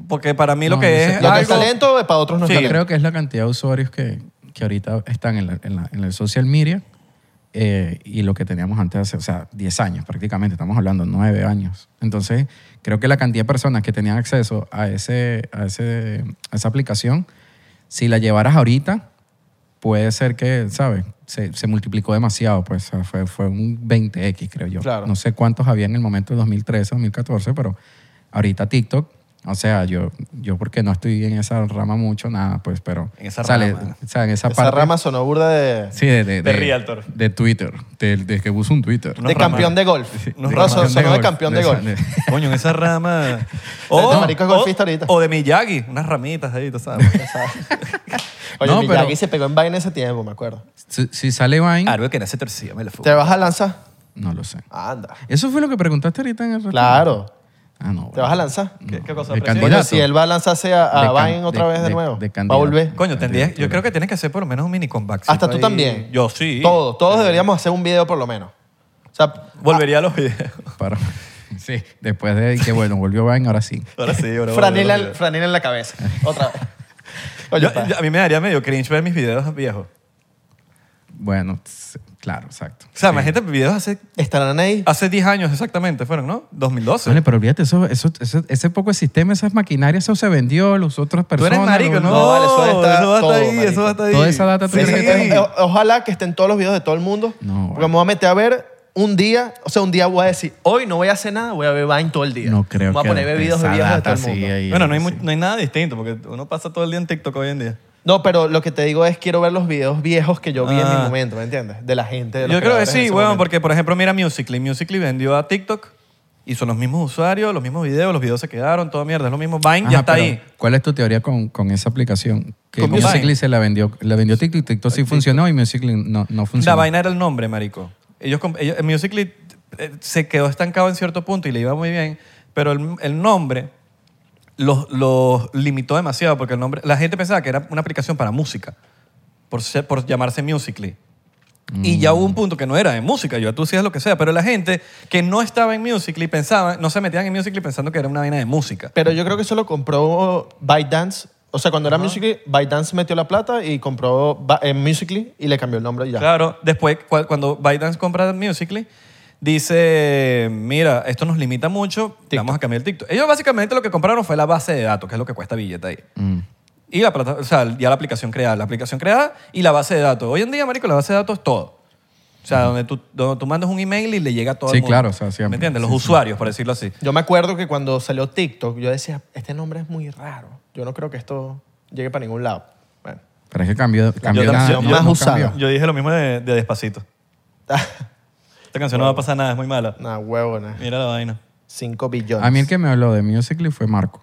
Speaker 2: porque para mí lo
Speaker 1: No,
Speaker 2: que
Speaker 1: sé-
Speaker 2: es
Speaker 3: lo que es
Speaker 2: algo...
Speaker 3: talento, para otros no es
Speaker 2: Sí,
Speaker 3: talento.
Speaker 1: Creo que es la cantidad de usuarios que, que ahorita están en, la- en, la- en el social media eh, y lo que teníamos antes, hace, o sea, 10 años prácticamente, estamos hablando 9 años. Entonces, creo que la cantidad de personas que tenían acceso a, ese, a, ese, a esa aplicación, si la llevaras ahorita, puede ser que, ¿sabes? Se, se multiplicó demasiado, pues o sea, fue, fue un 20X, creo yo.
Speaker 3: Claro.
Speaker 1: No sé cuántos había en el momento de 2013, 2014, pero ahorita TikTok, o sea, yo, yo porque no estoy en esa rama mucho, nada, pues, pero...
Speaker 2: En esa
Speaker 1: sale-
Speaker 2: rama.
Speaker 1: O sea, en esa,
Speaker 3: Esa
Speaker 1: parte...
Speaker 3: rama sonó burda de,
Speaker 1: Sí, de, de,
Speaker 2: De Realtor.
Speaker 1: De Twitter, de, de que uso un Twitter.
Speaker 3: De
Speaker 2: rama.
Speaker 3: campeón de golf.
Speaker 2: unos
Speaker 3: No, son-
Speaker 2: ramas.
Speaker 3: sonó de campeón de
Speaker 1: esa-
Speaker 3: golf.
Speaker 2: Coño, en esa rama.
Speaker 3: Este marico es golfista ahorita.
Speaker 2: O de Miyagi, unas ramitas ahí, tú sabes.
Speaker 3: Oye,
Speaker 1: No,
Speaker 3: Miyagi
Speaker 1: pero-
Speaker 3: se pegó en Vine ese tiempo, me acuerdo.
Speaker 1: Si, si sale Vine,
Speaker 2: Algo que no se torcía, me lo fue.
Speaker 3: ¿Te vas a lanzar?
Speaker 1: no lo sé.
Speaker 3: Anda.
Speaker 1: Eso fue lo que preguntaste ahorita en el restaurante.
Speaker 3: Claro.
Speaker 1: Ah, no.
Speaker 3: ¿Te vas a lanzar?
Speaker 2: ¿Qué, qué cosa?
Speaker 1: De
Speaker 2: presidente?
Speaker 1: candidato.
Speaker 3: Coño, si él va a lanzarse a, a
Speaker 1: De can-
Speaker 3: Vine otra
Speaker 1: de-
Speaker 3: vez de,
Speaker 1: de-
Speaker 3: nuevo,
Speaker 1: de
Speaker 3: va a
Speaker 1: candidato.
Speaker 3: volver.
Speaker 2: Coño, tendrías, yo creo que tienes que hacer por lo menos un mini comeback.
Speaker 3: Hasta tú también.
Speaker 2: Yo sí.
Speaker 3: Todos, todos deberíamos hacer un video por lo menos. O sea,
Speaker 2: Volvería a los videos.
Speaker 1: Para- sí, después de que, bueno, volvió Vine, ahora sí.
Speaker 2: Ahora sí, ahora
Speaker 3: franela,
Speaker 2: volvería a los
Speaker 3: franela en la cabeza. Otra vez.
Speaker 2: videos.
Speaker 3: Oye,
Speaker 2: Yo-
Speaker 3: pa.
Speaker 2: yo- a mí me daría medio cringe ver mis videos viejos.
Speaker 1: Bueno, claro, exacto.
Speaker 2: O sea,
Speaker 1: Sí.
Speaker 2: imagínate videos hace,
Speaker 3: ¿Estarán ahí?
Speaker 2: hace 10 años exactamente, fueron, ¿no? 2012.
Speaker 1: Vale, pero olvídate, eso, eso, eso- ese poco de sistema, esas maquinarias, eso se vendió, los otros
Speaker 2: Tú
Speaker 1: personas.
Speaker 2: eres marico, ¿no?
Speaker 3: No, vale, eso está
Speaker 2: eso va a
Speaker 3: todo,
Speaker 2: ahí,
Speaker 3: marico.
Speaker 2: eso va a estar ahí.
Speaker 1: Toda esa data tú
Speaker 3: Sí, sí,
Speaker 1: que
Speaker 3: eh,
Speaker 1: está-
Speaker 3: eh, ojalá que estén todos los videos de todo el mundo.
Speaker 1: No,
Speaker 3: Porque me voy a meter a ver un día, o sea, un día voy a decir, hoy no voy a hacer nada, voy a ver Vine todo el día.
Speaker 1: No creo
Speaker 3: Me voy
Speaker 1: que
Speaker 3: a poner a ver videos de
Speaker 1: esa
Speaker 3: viejos de todo
Speaker 1: data
Speaker 3: el mundo.
Speaker 1: sigue ahí,
Speaker 2: Bueno, no hay,
Speaker 1: sí.
Speaker 2: mu- no hay nada distinto porque uno pasa todo el día en TikTok hoy en día.
Speaker 3: No, pero lo que te digo es quiero ver los videos viejos que yo vi en mi
Speaker 2: Ah.
Speaker 3: momento, ¿me entiendes? De la gente. de los
Speaker 2: Yo creo que
Speaker 3: creadores en
Speaker 2: sí,
Speaker 3: ese
Speaker 2: weón,
Speaker 3: momento.
Speaker 2: porque por ejemplo, mira Musical.ly. Musical.ly vendió a TikTok y son los mismos usuarios, los mismos videos, los videos se quedaron, toda mierda, es lo mismo. Vine
Speaker 1: Ajá,
Speaker 2: ya está
Speaker 1: pero
Speaker 2: ahí.
Speaker 1: ¿Cuál es tu teoría con, con esa aplicación? Que
Speaker 2: ¿Con
Speaker 1: Musical.ly
Speaker 2: Vine?
Speaker 1: se la vendió, la vendió TikTok, TikTok sí funcionó y Musical.ly no, no
Speaker 2: La
Speaker 1: funcionó.
Speaker 2: vaina era el nombre, marico. Ellos, comp- ellos Musical.ly eh, se quedó estancado en cierto punto y le iba muy bien, pero el, el nombre los, los limitó demasiado porque el nombre, la gente pensaba que era una aplicación para música, por, ser- por llamarse Musical.ly. Y ya hubo un punto que no era de música, yo tú hacías lo que sea, pero la gente que no estaba en Musical.ly pensaba, no se metían en Musical.ly pensando que era una vaina de música.
Speaker 3: Pero yo creo que eso lo compró ByteDance. O sea, cuando era Musical.ly, ByteDance metió la plata y compró Ba- eh, Musical.ly y le cambió el nombre y ya.
Speaker 2: Claro, después cua- cuando ByteDance compra Musical.ly, dice, mira, esto nos limita mucho, vamos a cambiar el TikTok. Ellos básicamente lo que compraron fue la base de datos, que es lo que cuesta billete ahí.
Speaker 1: Mm.
Speaker 2: Y la plata, o sea, ya la aplicación creada, la aplicación creada y la base de datos. Hoy en día, marico, la base de datos es todo. O sea, donde, tú, donde tú mandas un email y le llega a todo
Speaker 1: Sí,
Speaker 2: el mundo.
Speaker 1: claro, o sea, siempre.
Speaker 2: ¿Me entiendes? Los
Speaker 1: Sí, sí.
Speaker 2: usuarios, por decirlo así.
Speaker 3: Yo me acuerdo que cuando salió TikTok, yo decía, este nombre es muy raro. Yo no creo que esto llegue para ningún lado. Bueno.
Speaker 1: Pero es que cambió, cambió
Speaker 2: yo-
Speaker 1: no
Speaker 3: más
Speaker 1: cambió.
Speaker 3: usada.
Speaker 2: Yo dije lo mismo de, de Despacito. Esta canción no va a pasar nada, es muy mala.
Speaker 3: Nah, huevona.
Speaker 2: Mira la vaina.
Speaker 3: 5 billones.
Speaker 1: A mí el que me habló de Musical.ly fue Marco.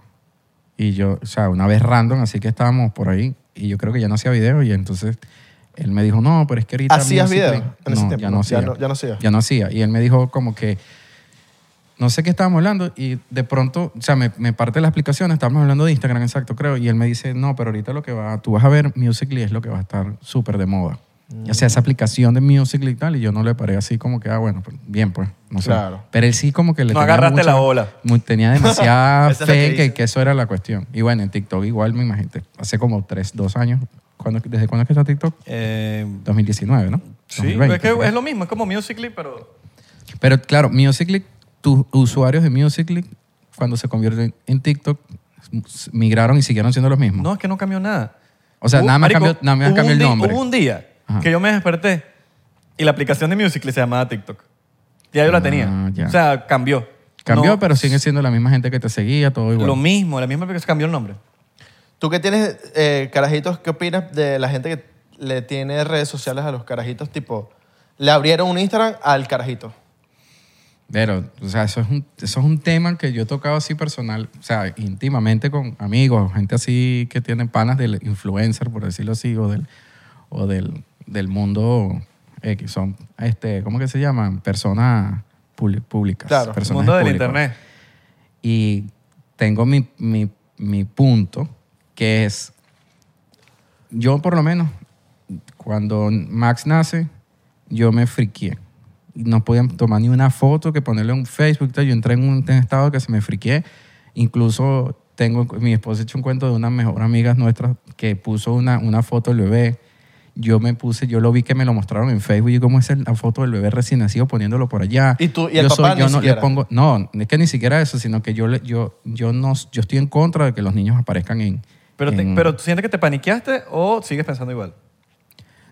Speaker 1: Y yo, o sea, una vez random, así que estábamos por ahí. Y yo creo que ya no hacía video. Y entonces él me dijo, no, pero es que ahorita.
Speaker 3: ¿Hacías
Speaker 1: Musical.ly-
Speaker 3: video en ese
Speaker 1: no,
Speaker 3: tiempo?
Speaker 1: Ya no
Speaker 3: No,
Speaker 1: hacía.
Speaker 3: ya no- ya no hacía.
Speaker 1: Ya no hacía. Y él me dijo como que. No sé qué estábamos hablando. Y de pronto, o sea, me, me parte la explicación. Estábamos hablando de Instagram, exacto, creo. Y él me dice, no, pero ahorita lo que va. Tú vas a ver Musical.ly es lo que va a estar súper de moda. O sea, esa aplicación de Musical.ly y tal. Y yo no le paré así como que, ah, bueno, pues, bien, pues. No sé.
Speaker 3: Claro.
Speaker 1: Pero él sí como que le
Speaker 2: No
Speaker 1: tenía
Speaker 2: agarraste
Speaker 1: mucha-
Speaker 2: la bola.
Speaker 1: mu- Tenía demasiada
Speaker 3: Esa es la que
Speaker 1: fe que,
Speaker 3: dice.
Speaker 1: que eso era la cuestión. Y bueno, en TikTok igual me imagino. Hace como tres, dos años. ¿Cuándo- ¿Desde cuándo es que está TikTok?
Speaker 2: Eh,
Speaker 1: 2019, ¿no?
Speaker 2: sí,
Speaker 1: 2020,
Speaker 2: es que lo mismo, es como Musical.ly, pero...
Speaker 1: Pero claro, Musical.ly, tus usuarios de Musical.ly, cuando se convierten en TikTok, s- migraron y siguieron siendo los mismos.
Speaker 2: No, es que no cambió nada.
Speaker 1: O sea, nada más cambió, nada más
Speaker 2: hubo
Speaker 1: cambió
Speaker 2: un
Speaker 1: el
Speaker 2: di-
Speaker 1: nombre.
Speaker 2: Hubo un día
Speaker 1: Ajá.
Speaker 2: que yo me desperté y la aplicación de Musical.ly se llamaba TikTok. Ya yo la
Speaker 1: Ah,
Speaker 2: tenía.
Speaker 1: ya.
Speaker 2: O sea, cambió.
Speaker 1: Cambió,
Speaker 2: No,
Speaker 1: pero sigue siendo la misma gente que te seguía, todo igual.
Speaker 2: Lo mismo, la misma aplicación cambió el nombre.
Speaker 3: Tú que tienes eh, carajitos, ¿qué opinas de la gente que le tiene redes sociales a los carajitos? Tipo, le abrieron un Instagram al carajito.
Speaker 1: Pero, o sea, eso es, un, eso es un tema que yo he tocado así personal, o sea, íntimamente con amigos, gente así que tienen panas del influencer, por decirlo así, o del, o del, del mundo X. Son, este, ¿cómo que se llaman? Personas públicas.
Speaker 3: Claro, el
Speaker 2: mundo del internet.
Speaker 1: Y tengo mi, mi, mi punto, que es, yo por lo menos, cuando Max nace, yo me friqué. No podía tomar ni una foto que ponerle en Facebook. Yo entré en un estado que se me friqué. Incluso tengo, mi esposa ha hecho un cuento de una mejor amiga nuestra que puso una, una foto del bebé. Yo me puse, yo lo vi que me lo mostraron en Facebook y cómo es la foto del bebé recién nacido poniéndolo por allá.
Speaker 3: ¿Y tú- y el
Speaker 1: yo
Speaker 3: papá ni
Speaker 1: yo no le
Speaker 3: siquiera?
Speaker 1: pongo, no, es que ni siquiera eso, sino que yo, le- yo, yo, no, yo estoy en contra de que los niños aparezcan en...
Speaker 2: Pero, te-
Speaker 1: en-
Speaker 2: pero ¿tú sientes que te paniqueaste o sigues pensando igual?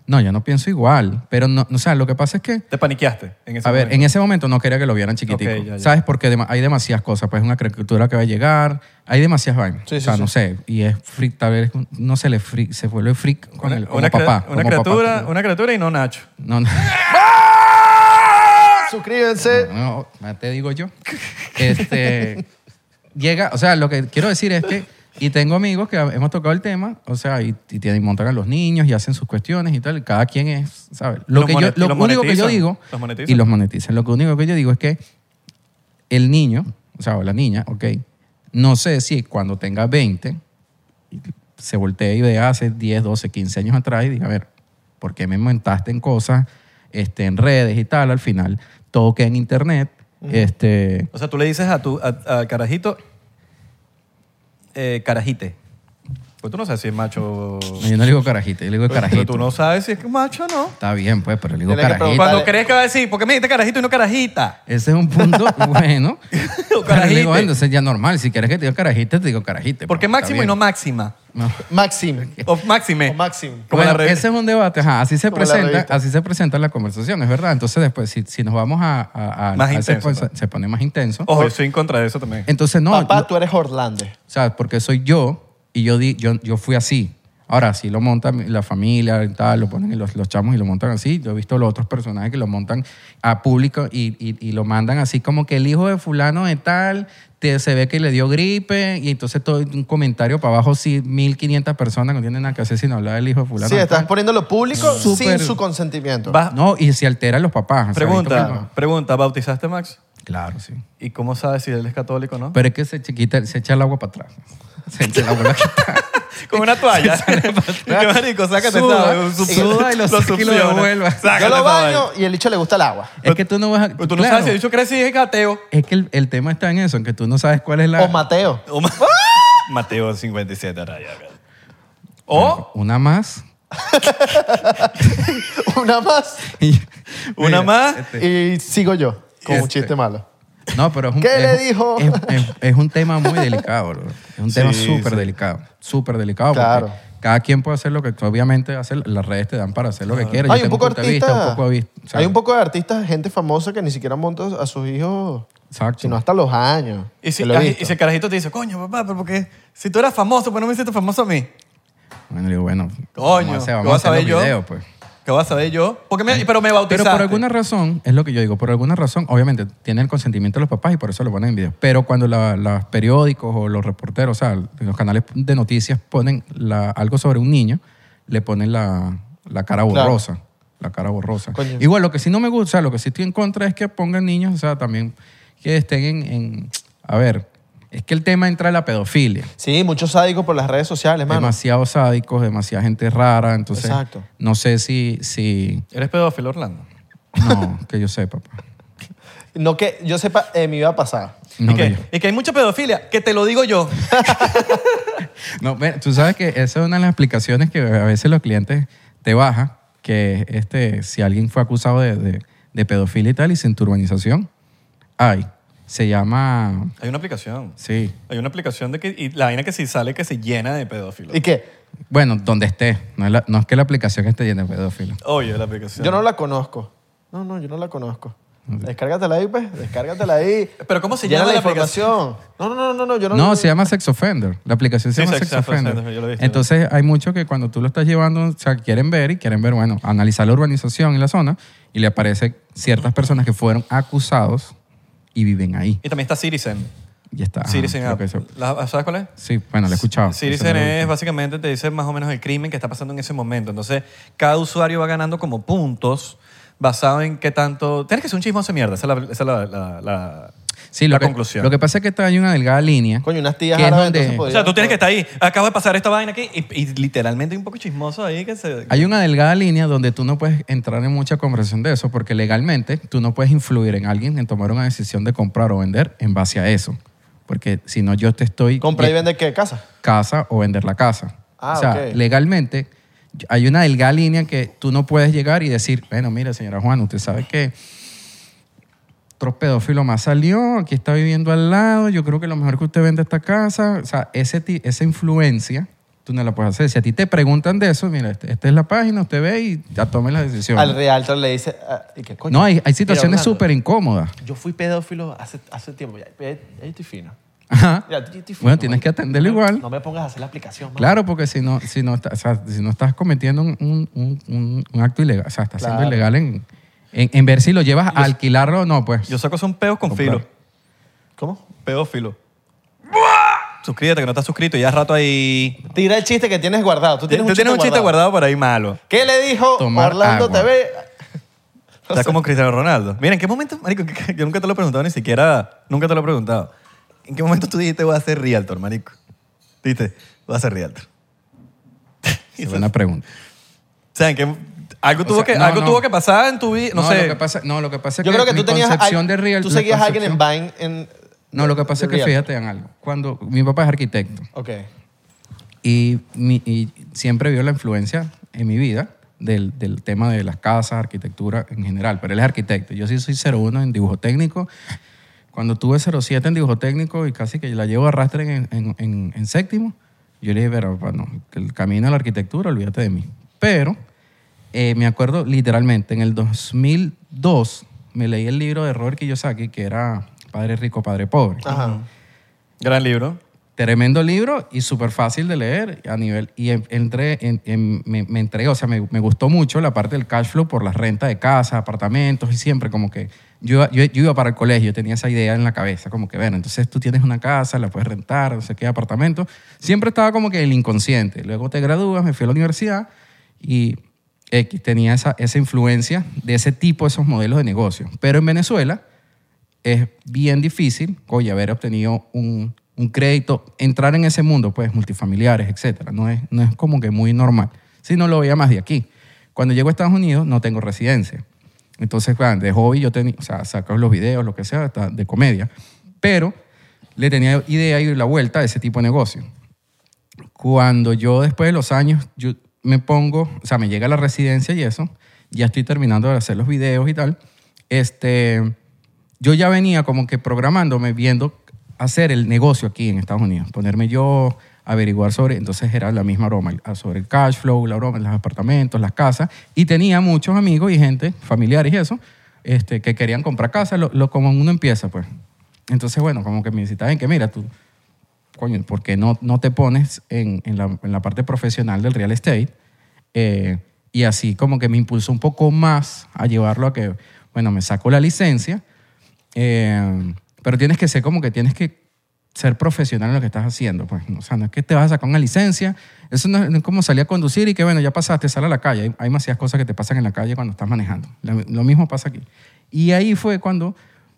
Speaker 1: No, yo no pienso igual, pero no, o sea, lo que pasa es que...
Speaker 2: Te paniqueaste en ese
Speaker 1: A ver,
Speaker 2: momento?
Speaker 1: en ese momento no quería que lo vieran chiquitico.
Speaker 2: Ok, ya, ya.
Speaker 1: ¿Sabes? Porque hay demasiadas cosas. Pues es una criatura que va a llegar. Hay demasiadas vainas.
Speaker 3: Sí,
Speaker 1: o sea,
Speaker 3: sí.
Speaker 1: no sé. Y es freak, tal vez no se le freak, se vuelve freak con
Speaker 2: Una,
Speaker 1: el como
Speaker 2: una
Speaker 1: papá.
Speaker 2: una
Speaker 1: como
Speaker 2: criatura,
Speaker 1: papá.
Speaker 2: una criatura y no Nacho.
Speaker 1: No, no,
Speaker 3: Suscríbanse.
Speaker 1: no, no, te digo yo. Este, llega, o sea, lo que quiero decir es que, y tengo amigos que hemos tocado el tema, o sea, y, y tienen, montan a los niños y hacen sus cuestiones y tal, cada quien es, ¿sabes? Lo,
Speaker 2: Los
Speaker 1: que yo, lo único que yo digo,
Speaker 2: Los monetizan.
Speaker 1: y los monetizan, lo que único que yo digo es que el niño, o sea, o la niña, ok, no sé si cuando tenga 20, se voltee y vea hace 10, 12, 15 años atrás y diga, a ver, ¿por qué me montaste en cosas, este, en redes y tal? Al final, todo queda en internet. este,
Speaker 2: O sea, tú le dices a tu a, a carajito, eh, carajite. Pues tú no sabes si es macho o...
Speaker 1: yo no le digo carajito, yo le digo
Speaker 2: Pero-
Speaker 1: carajito.
Speaker 2: Pero tú no sabes si es macho o no.
Speaker 1: Está bien, pues, pero le digo
Speaker 3: Tienes que
Speaker 1: carajito.
Speaker 3: preguntar-
Speaker 2: Cuando
Speaker 3: Dale.
Speaker 2: crees que va a decir, ¿por qué me dijiste carajito y no carajita?
Speaker 1: Ese es un punto bueno.
Speaker 2: O
Speaker 1: pero le
Speaker 2: carajite.
Speaker 1: digo, bueno, entonces ya normal. Si quieres que te diga carajito, te digo carajito.
Speaker 2: ¿Por qué
Speaker 1: pues,
Speaker 2: máximo y no máxima?
Speaker 1: No.
Speaker 3: Maxim.
Speaker 2: O máxime.
Speaker 3: O Maxim.
Speaker 2: Como
Speaker 1: Bueno,
Speaker 2: la revista.
Speaker 1: ese es un debate, ajá, así se
Speaker 3: Como la
Speaker 1: presenta,
Speaker 3: revista.
Speaker 1: así se presenta la conversación, es verdad. Entonces después, si, si nos vamos a, a- a-
Speaker 2: Más
Speaker 1: a ese
Speaker 2: intenso,
Speaker 1: pues,
Speaker 2: pues.
Speaker 1: se pone más intenso.
Speaker 2: Ojo, yo estoy en contra de eso también.
Speaker 1: Entonces no,
Speaker 3: Papá,
Speaker 1: lo-
Speaker 3: tú eres Orlando.
Speaker 1: o sea, porque soy yo y yo di, yo, yo fui así. Ahora, si lo montan la familia y tal, lo ponen y los, los chamos y lo montan así. Yo he visto los otros personajes que lo montan a público y, y- y lo mandan así como que el hijo de fulano de tal te- se ve que le dio gripe y entonces todo un comentario para abajo, sí, 1500 personas no tienen nada que hacer sino hablar del hijo de fulano
Speaker 3: Sí,
Speaker 1: de
Speaker 3: estás
Speaker 1: tal.
Speaker 3: poniéndolo público
Speaker 1: Súper-
Speaker 3: sin su consentimiento.
Speaker 2: Va-
Speaker 1: No, y se altera a los papás. o sea, ahorita
Speaker 2: Pregunta, pregunta, ¿bautizaste a Max?
Speaker 1: Claro, sí.
Speaker 2: ¿Y cómo sabes si él es católico o no?
Speaker 1: Pero es que se, chiquita, se echa el agua para atrás. Se.
Speaker 2: Con una toalla. ¿Qué marico? Sácate
Speaker 1: Suda,
Speaker 2: sup-
Speaker 1: suda y lo saca y lo
Speaker 2: succiona.
Speaker 1: devuelve.
Speaker 2: Sácate
Speaker 3: Yo lo baño y el bicho le gusta el agua.
Speaker 1: es que tú no vas a...
Speaker 2: Tú no sabes si el bicho crecí y es ateo.
Speaker 1: Es que el, el tema está en eso, en que tú no sabes cuál es la...
Speaker 3: O Mateo.
Speaker 2: O ma- Mateo 57 raya. O
Speaker 1: Una más.
Speaker 3: Una más
Speaker 1: Y-
Speaker 2: una
Speaker 1: Mira,
Speaker 2: más.
Speaker 1: este,
Speaker 3: y sigo yo. Con un
Speaker 1: Este,
Speaker 3: chiste malo.
Speaker 1: No, pero es un,
Speaker 3: ¿Qué
Speaker 1: es-
Speaker 3: le dijo?
Speaker 1: Es, es- es un tema muy delicado, bro. Es un tema súper
Speaker 2: sí.
Speaker 1: delicado. Súper delicado.
Speaker 3: Claro.
Speaker 1: Porque cada quien puede hacer lo que, obviamente, hacer, las redes te dan para hacer lo que quieras.
Speaker 3: Hay
Speaker 1: Yo
Speaker 3: un
Speaker 1: tengo
Speaker 3: poco
Speaker 1: vista,
Speaker 3: artista.
Speaker 1: un poco de vista,
Speaker 3: hay un poco de artistas, gente famosa que ni siquiera monta a sus hijos,
Speaker 1: Exacto.
Speaker 3: sino hasta los años.
Speaker 2: Y si, y el carajito te dice, coño, papá, pero porque si tú eras famoso, pues no me hiciste famoso a mí.
Speaker 1: Bueno, digo, bueno,
Speaker 2: Coño,
Speaker 1: vamos a hacer,
Speaker 2: ¿qué
Speaker 1: vamos a hacer
Speaker 2: ver
Speaker 1: los
Speaker 2: yo?
Speaker 1: videos, pues.
Speaker 2: ¿Qué vas a saber yo? Porque me, pero me
Speaker 1: Pero
Speaker 2: bautizaste.
Speaker 1: por alguna razón, es lo que yo digo, por alguna razón, obviamente, tiene el consentimiento de los papás y por eso lo ponen en video. Pero cuando los periódicos o los reporteros, o sea, los canales de noticias ponen la- algo sobre un niño, le ponen la, la cara
Speaker 3: Claro.
Speaker 1: borrosa. La cara borrosa.
Speaker 3: Coño.
Speaker 1: Igual, lo que sí no me gusta, o sea, lo que sí estoy en contra es que pongan niños, o sea, también que estén en. en- a ver, es que el tema entra en la pedofilia.
Speaker 3: Sí, muchos sádicos por las redes sociales, mano.
Speaker 1: Demasiado sádicos, demasiada gente rara. Entonces,
Speaker 3: Exacto.
Speaker 1: no sé si. si
Speaker 2: ¿Eres pedófilo, Orlando?
Speaker 1: no, que yo sepa. papá.
Speaker 3: No que yo sepa en mi vida pasada.
Speaker 1: No,
Speaker 2: y,
Speaker 1: que
Speaker 2: y que hay mucha pedofilia, que te lo digo yo.
Speaker 1: No, tú sabes que esa es una de las explicaciones que a veces los clientes te bajan, que este, si alguien fue acusado de, de- de pedofilia y tal y sin urbanización, hay. Se llama,
Speaker 2: Hay una aplicación.
Speaker 1: sí,
Speaker 2: Hay una aplicación de que y la vaina que si sale que se llena de pedófilos.
Speaker 3: ¿Y qué?
Speaker 1: bueno, donde esté. No es, la- no es que la aplicación esté llena de pedófilos.
Speaker 2: Oye, la aplicación.
Speaker 3: Yo no la conozco. No, no, yo no la conozco. Descárgatela ahí, pues. Descárgatela ahí.
Speaker 2: Pero ¿cómo se
Speaker 3: Llena
Speaker 2: llama
Speaker 3: la
Speaker 2: la aplicación?
Speaker 3: información. No, no, no, no, no, yo no.
Speaker 1: No, se llama Sex Offender. La aplicación se
Speaker 2: Sí,
Speaker 1: llama
Speaker 2: Sex
Speaker 1: Sex Offender.
Speaker 2: Offender, yo lo he visto.
Speaker 1: Entonces hay mucho que cuando tú lo estás llevando, o sea, quieren ver y quieren ver, bueno, analizar la urbanización y la zona y le aparece ciertas personas que fueron acusados y viven ahí.
Speaker 2: Y también está Citizen.
Speaker 1: Y está. ajá,
Speaker 2: Citizen
Speaker 1: creo
Speaker 2: App.
Speaker 1: que eso-
Speaker 2: ¿La- ¿Sabes cuál es?
Speaker 1: Sí, bueno, lo he escuchado.
Speaker 2: Citizen
Speaker 1: Eso no lo-
Speaker 2: es básicamente te dice más o menos el crimen que está pasando en ese momento. Entonces, cada usuario va ganando como puntos basado en qué tanto. Tienes que ser un chismoso de mierda. Esa es la, esa es la, la- la-
Speaker 1: Sí, lo
Speaker 2: la
Speaker 1: que,
Speaker 2: conclusión.
Speaker 1: Lo que pasa es que está- hay una delgada línea.
Speaker 3: Coño, unas tías
Speaker 1: que es
Speaker 3: árabes,
Speaker 1: donde-
Speaker 3: entonces
Speaker 2: o sea, tú tienes que estar ahí. Acabo de pasar esta vaina aquí y, y literalmente hay un poco chismoso ahí que se.
Speaker 1: Hay una delgada línea donde tú no puedes entrar en mucha conversación de eso porque legalmente tú no puedes influir en alguien en tomar una decisión de comprar o vender en base a eso. Porque si no, yo te estoy...
Speaker 3: ¿Compra y vende qué? ¿Casa?
Speaker 1: casa o vender la casa.
Speaker 3: Ah,
Speaker 1: o sea,
Speaker 3: ok.
Speaker 1: legalmente hay una delgada línea que tú no puedes llegar y decir, bueno, mire, señora Juana, usted sabe que otro pedófilo más salió, aquí está viviendo al lado, yo creo que lo mejor que usted vende esta casa. O sea, ese, esa influencia tú no la puedes hacer. Si a ti te preguntan de eso, mira, este- esta es la página, usted ve y ya tome la decisión.
Speaker 3: Al realtor le dice. ah, ¿y qué coño?
Speaker 1: no, hay, hay situaciones súper incómodas.
Speaker 3: Yo fui pedófilo hace, hace tiempo. Ya, ya, ya estoy fino.
Speaker 1: Ajá.
Speaker 3: Ya, yo estoy fino,
Speaker 1: Bueno, tienes
Speaker 3: man.
Speaker 1: que atenderlo
Speaker 3: No
Speaker 1: igual.
Speaker 3: No me pongas a hacer la aplicación, man.
Speaker 1: Claro, porque si no, si no, o sea, si no estás cometiendo un, un- un- un- acto ilegal, o sea, estás siendo
Speaker 3: Claro.
Speaker 1: ilegal en, en, en ver si lo llevas a alquilarlo o no, pues.
Speaker 2: Yo saco son peos con
Speaker 1: Comprar.
Speaker 2: filo.
Speaker 3: ¿Cómo?
Speaker 2: Pedófilo. Suscríbete que no estás suscrito. Ya rato ahí.
Speaker 3: Tira el chiste que tienes guardado. Tú tienes,
Speaker 2: Tú tienes un chiste guardado por ahí malo.
Speaker 3: ¿Qué le dijo
Speaker 1: Tomar
Speaker 3: Orlando
Speaker 1: agua.
Speaker 3: TV?
Speaker 2: Está como Cristiano Ronaldo. Mira, ¿en qué momento, marico? que- Yo nunca te lo he preguntado ni siquiera, nunca te lo he preguntado. ¿En qué momento tú dijiste voy a ser realtor, marico? Dijiste, voy a ser realtor.
Speaker 1: Es buena pregunta.
Speaker 2: O sea, ¿en qué, algo, tuvo,
Speaker 1: sea,
Speaker 2: que,
Speaker 1: no,
Speaker 2: algo
Speaker 1: no.
Speaker 2: tuvo que pasar en tu vida, no, sé.
Speaker 1: Lo que pasa, no, lo que pasa es
Speaker 3: Yo
Speaker 1: que
Speaker 3: creo que
Speaker 1: mi
Speaker 3: tú tenías.
Speaker 1: concepción
Speaker 3: al-
Speaker 1: de real.
Speaker 3: Tú seguías a alguien en Vine. En,
Speaker 1: No, lo que pasa es que
Speaker 3: de
Speaker 1: fíjate en algo. Cuando mi papá es arquitecto
Speaker 3: Ok.
Speaker 1: y, mi- y siempre vio la influencia en mi vida del, del tema de las casas, arquitectura en general, pero él es arquitecto. Yo sí soy 01 en dibujo técnico. Cuando tuve 07 en dibujo técnico y casi que la llevo a arrastre en, en- en- en séptimo, yo le dije, pero bueno, que el camino a la arquitectura, olvídate de mí. Pero eh, me acuerdo literalmente, en el 2002 me leí el libro de Robert Kiyosaki, que era Padre Rico, Padre Pobre.
Speaker 3: Ajá.
Speaker 2: Gran libro.
Speaker 1: Tremendo libro y súper fácil de leer a nivel. Y en- entré, en- en- me, me entregué, o sea, me, me gustó mucho la parte del cash flow por la renta de casa, apartamentos y siempre como que yo, iba- yo, yo iba para el colegio, tenía esa idea en la cabeza, como que, bueno, entonces tú tienes una casa, la puedes rentar, no sé qué, apartamento. Siempre estaba como que el inconsciente. Luego te gradúas, me fui a la universidad y X tenía esa, esa influencia de ese tipo, esos modelos de negocio. Pero en Venezuela es bien difícil, oye, haber obtenido un, un crédito, entrar en ese mundo, pues, multifamiliares, etcétera. No es, no es como que muy normal. Si no lo veía más de aquí. Cuando llego a Estados Unidos, no tengo residencia. Entonces, claro, de hobby yo tenía, o sea, saco los videos, lo que sea, de comedia. Pero le tenía idea y la vuelta a ese tipo de negocio. Cuando yo, después de los años, yo me pongo, o sea, me llega la residencia y eso, ya estoy terminando de hacer los videos y tal, este, yo ya venía como que programándome, viendo hacer el negocio aquí en Estados Unidos, ponerme yo a averiguar sobre, entonces era la misma broma, el- sobre el cash flow, la broma, los apartamentos, las casas, y tenía muchos amigos y gente, familiares y eso, este, que querían comprar casa, lo, como uno empieza, pues. Entonces, bueno, como que me visitaban que, mira, tú, coño, ¿por qué no, no te pones en, en la, en la parte profesional del real estate? Eh, y así como que me impulsó un poco más a llevarlo a que, bueno, me saco la licencia, eh, pero tienes que ser como que tienes que ser profesional en lo que estás haciendo. Pues. O sea, no es que te vas a sacar una licencia, eso no es, como salir a conducir y que, bueno, ya pasaste, sal a la calle. Hay, hay demasiadas cosas que te pasan en la calle cuando estás manejando. Lo mismo pasa aquí. Y ahí fue cuando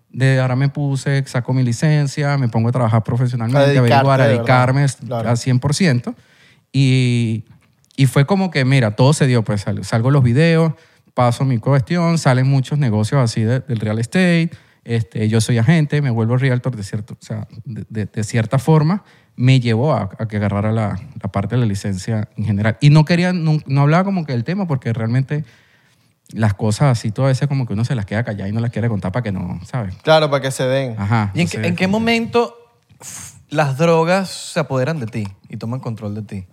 Speaker 1: de ahora me puse, saco mi licencia, me pongo a trabajar profesionalmente,
Speaker 3: A dedicarte,
Speaker 1: averiguar, a
Speaker 3: de
Speaker 1: dedicarme
Speaker 3: verdad. Claro.
Speaker 1: al 100%. Y, y fue como que, mira, todo se dio, pues sal- salgo los videos, paso mi cuestión, salen muchos negocios así de- del real estate, este, yo soy agente, me vuelvo realtor de, cierto, o sea, de, de- de cierta forma, me llevó a, a que agarrara la, la parte de la licencia en general. Y no quería, no, no hablaba como que del tema porque realmente las cosas así, todo veces como que uno se las queda callada y no las quiere contar para que no, ¿sabes?
Speaker 3: Claro, para que se den.
Speaker 1: Ajá.
Speaker 2: ¿Y en, qué- en qué momento las drogas se apoderan de ti y toman control de ti?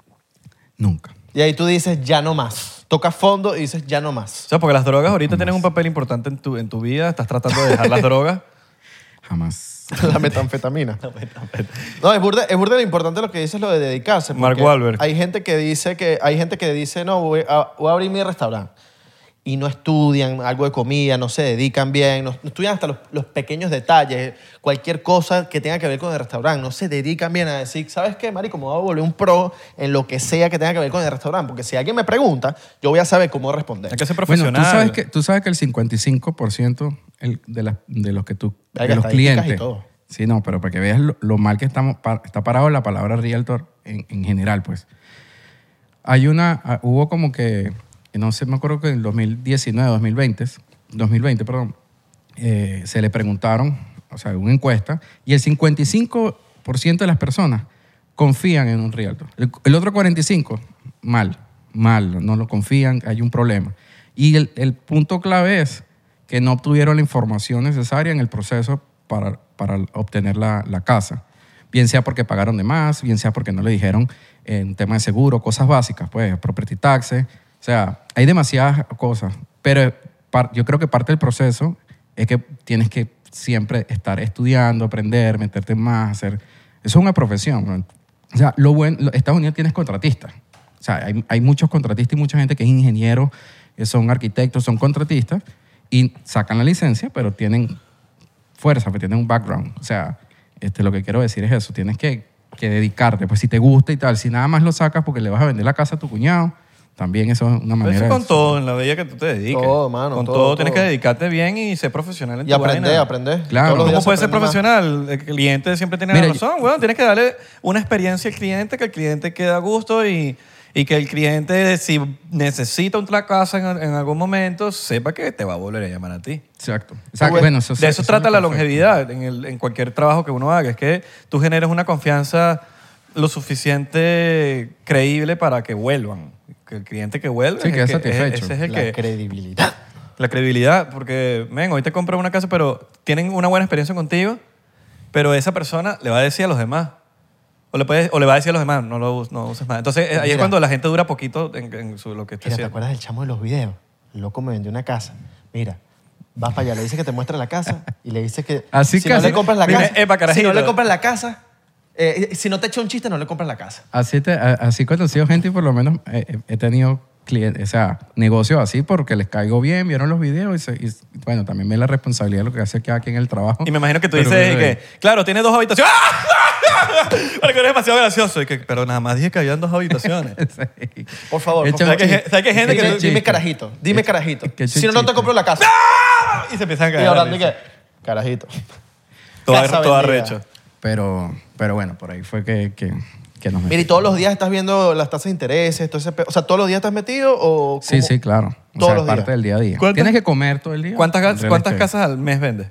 Speaker 1: Nunca.
Speaker 3: Y ahí tú dices, ya no más. Tocas fondo y dices, ya no más.
Speaker 2: O sea, porque las drogas ahorita tienen un papel importante en tu, en tu vida. Estás tratando de dejar las drogas.
Speaker 1: Jamás.
Speaker 3: La metanfetamina. No, es burda, es burda lo importante lo que dices lo de dedicarse.
Speaker 2: Mark Wahlberg.
Speaker 3: Hay gente que dice que hay gente que dice, "No, voy a, voy a abrir mi restaurante." Y no estudian algo de comida, no se dedican bien, no, no estudian hasta los, los pequeños detalles, cualquier cosa que tenga que ver con el restaurante, no se dedican bien a decir, ¿sabes qué, marico? Me voy a volver un pro en lo que sea que tenga que ver con el restaurante, porque si alguien me pregunta, yo voy a saber cómo responder.
Speaker 2: Hay que ser
Speaker 1: Bueno,
Speaker 2: profesional.
Speaker 1: tú sabes que, tú sabes que el 55% el- de, la- de los que tú,
Speaker 3: Hay
Speaker 1: de los
Speaker 3: y
Speaker 1: clientes.
Speaker 3: todo.
Speaker 1: Sí, no, pero para que veas lo, lo mal que estamos, pa- está parado la palabra realtor en, en general, pues. Hay una, ah, hubo como que, no sé, me acuerdo que en 2019, 2020, 2020, perdón, eh, se le preguntaron, o sea, una encuesta, y el 55% de las personas confían en un realtor. El, otro 45%, mal, mal, no lo confían, hay un problema. Y el, punto clave es que no obtuvieron la información necesaria en el proceso para, para obtener la, la casa. Bien sea porque pagaron de más, bien sea porque no le dijeron en tema de seguro, cosas básicas, pues, property taxes. Sea, hay demasiadas cosas. Pero yo creo que parte del proceso es que tienes que siempre estar estudiando, aprender, meterte más, hacer... Eso es una profesión. O sea, lo bueno, Estados Unidos tienes contratistas. O sea, hay, hay muchos contratistas y mucha gente que es ingeniero, que son arquitectos, son contratistas y sacan la licencia, pero tienen fuerza, pues tienen un background. O sea, este, lo que quiero decir es eso, tienes que, que dedicarte, pues si te gusta y tal, si nada más lo sacas porque le vas a vender la casa a tu cuñado, también eso es una
Speaker 2: Pero
Speaker 1: manera
Speaker 2: eso
Speaker 1: de...
Speaker 2: con todo en la vida que tú te dediques.
Speaker 3: Todo, mano,
Speaker 2: Con
Speaker 3: todo,
Speaker 2: todo, tienes
Speaker 3: todo.
Speaker 2: que dedicarte bien y ser profesional en
Speaker 3: Y
Speaker 2: tu
Speaker 3: aprender,
Speaker 2: vaina.
Speaker 3: aprender.
Speaker 1: Claro.
Speaker 2: ¿Cómo
Speaker 3: días se
Speaker 2: puedes ser
Speaker 3: más.
Speaker 2: profesional? El cliente siempre tiene
Speaker 1: Mira,
Speaker 2: la razón. Bueno, tienes que darle una experiencia al cliente, que el cliente quede a gusto y, y que el cliente, si necesita otra casa en, en algún momento, sepa que te va a volver a llamar a ti.
Speaker 1: Exacto. Exacto.
Speaker 3: bueno,
Speaker 1: eso,
Speaker 2: de eso
Speaker 1: es
Speaker 2: trata la
Speaker 1: perfecto.
Speaker 2: longevidad en, el- en cualquier trabajo que uno haga. Es que tú generes una confianza lo suficiente creíble para que vuelvan. Que el cliente que vuelve
Speaker 1: Sí,
Speaker 2: es
Speaker 1: que es satisfecho.
Speaker 2: ese es el
Speaker 3: La
Speaker 2: que,
Speaker 3: credibilidad.
Speaker 2: la credibilidad, porque, ven, hoy te compras una casa, pero tienen una buena experiencia contigo, pero esa persona le va a decir a los demás. O le, puede- o le va a decir a los demás, no lo no uses más. Entonces, eh, ahí es cuando la gente dura poquito en, en su- lo que está
Speaker 3: Mira, ¿te
Speaker 2: haciendo.
Speaker 3: acuerdas del chamo de los videos? El loco me vendió una casa. Mira, vas para allá, le dice que te muestre la casa y le dice que
Speaker 1: Así
Speaker 3: si
Speaker 1: que
Speaker 3: no le compras la
Speaker 2: Mira,
Speaker 3: casa,
Speaker 2: epa,
Speaker 3: si
Speaker 2: carajito.
Speaker 3: no le compras la casa, eh, si no te echa un chiste, no le compras la casa.
Speaker 1: Así, te, a- así he conocido gente y por lo menos eh, he tenido clientes, o sea, negocios así porque les caigo bien, vieron los videos y, se- y, bueno, también ven la responsabilidad de lo que hace cada quien en el trabajo.
Speaker 2: Y me imagino que tú
Speaker 1: Pero,
Speaker 2: dices que, claro, tiene dos habitaciones. Porque eres demasiado gracioso. Y que, pero nada más dije que habían dos habitaciones.
Speaker 1: Sí.
Speaker 3: Por favor, por.
Speaker 2: ¿Sabes que, sabes que hay gente que...
Speaker 3: Dime, dime carajito, dime carajito. Si no, no te compro la casa.
Speaker 2: Y se empiezan a
Speaker 3: Y
Speaker 2: caer.
Speaker 3: hablando y que, carajito.
Speaker 2: Todo, todo arrecho.
Speaker 1: Pero, pero bueno, por ahí fue que, que, que nos
Speaker 3: Mira, ¿y todos los días estás viendo las tasas de intereses? Todo ese pe- o sea, ¿todos los días estás metido o...?
Speaker 1: Sí,
Speaker 3: cómo?
Speaker 1: sí, claro. O
Speaker 3: Todos
Speaker 1: sea,
Speaker 3: los
Speaker 1: parte
Speaker 3: días.
Speaker 1: del día a día.
Speaker 2: ¿Cuántas-
Speaker 1: Tienes que comer todo el día.
Speaker 2: ¿Cuántas,
Speaker 1: Real
Speaker 2: cuántas
Speaker 1: estate.
Speaker 2: casas al mes vendes?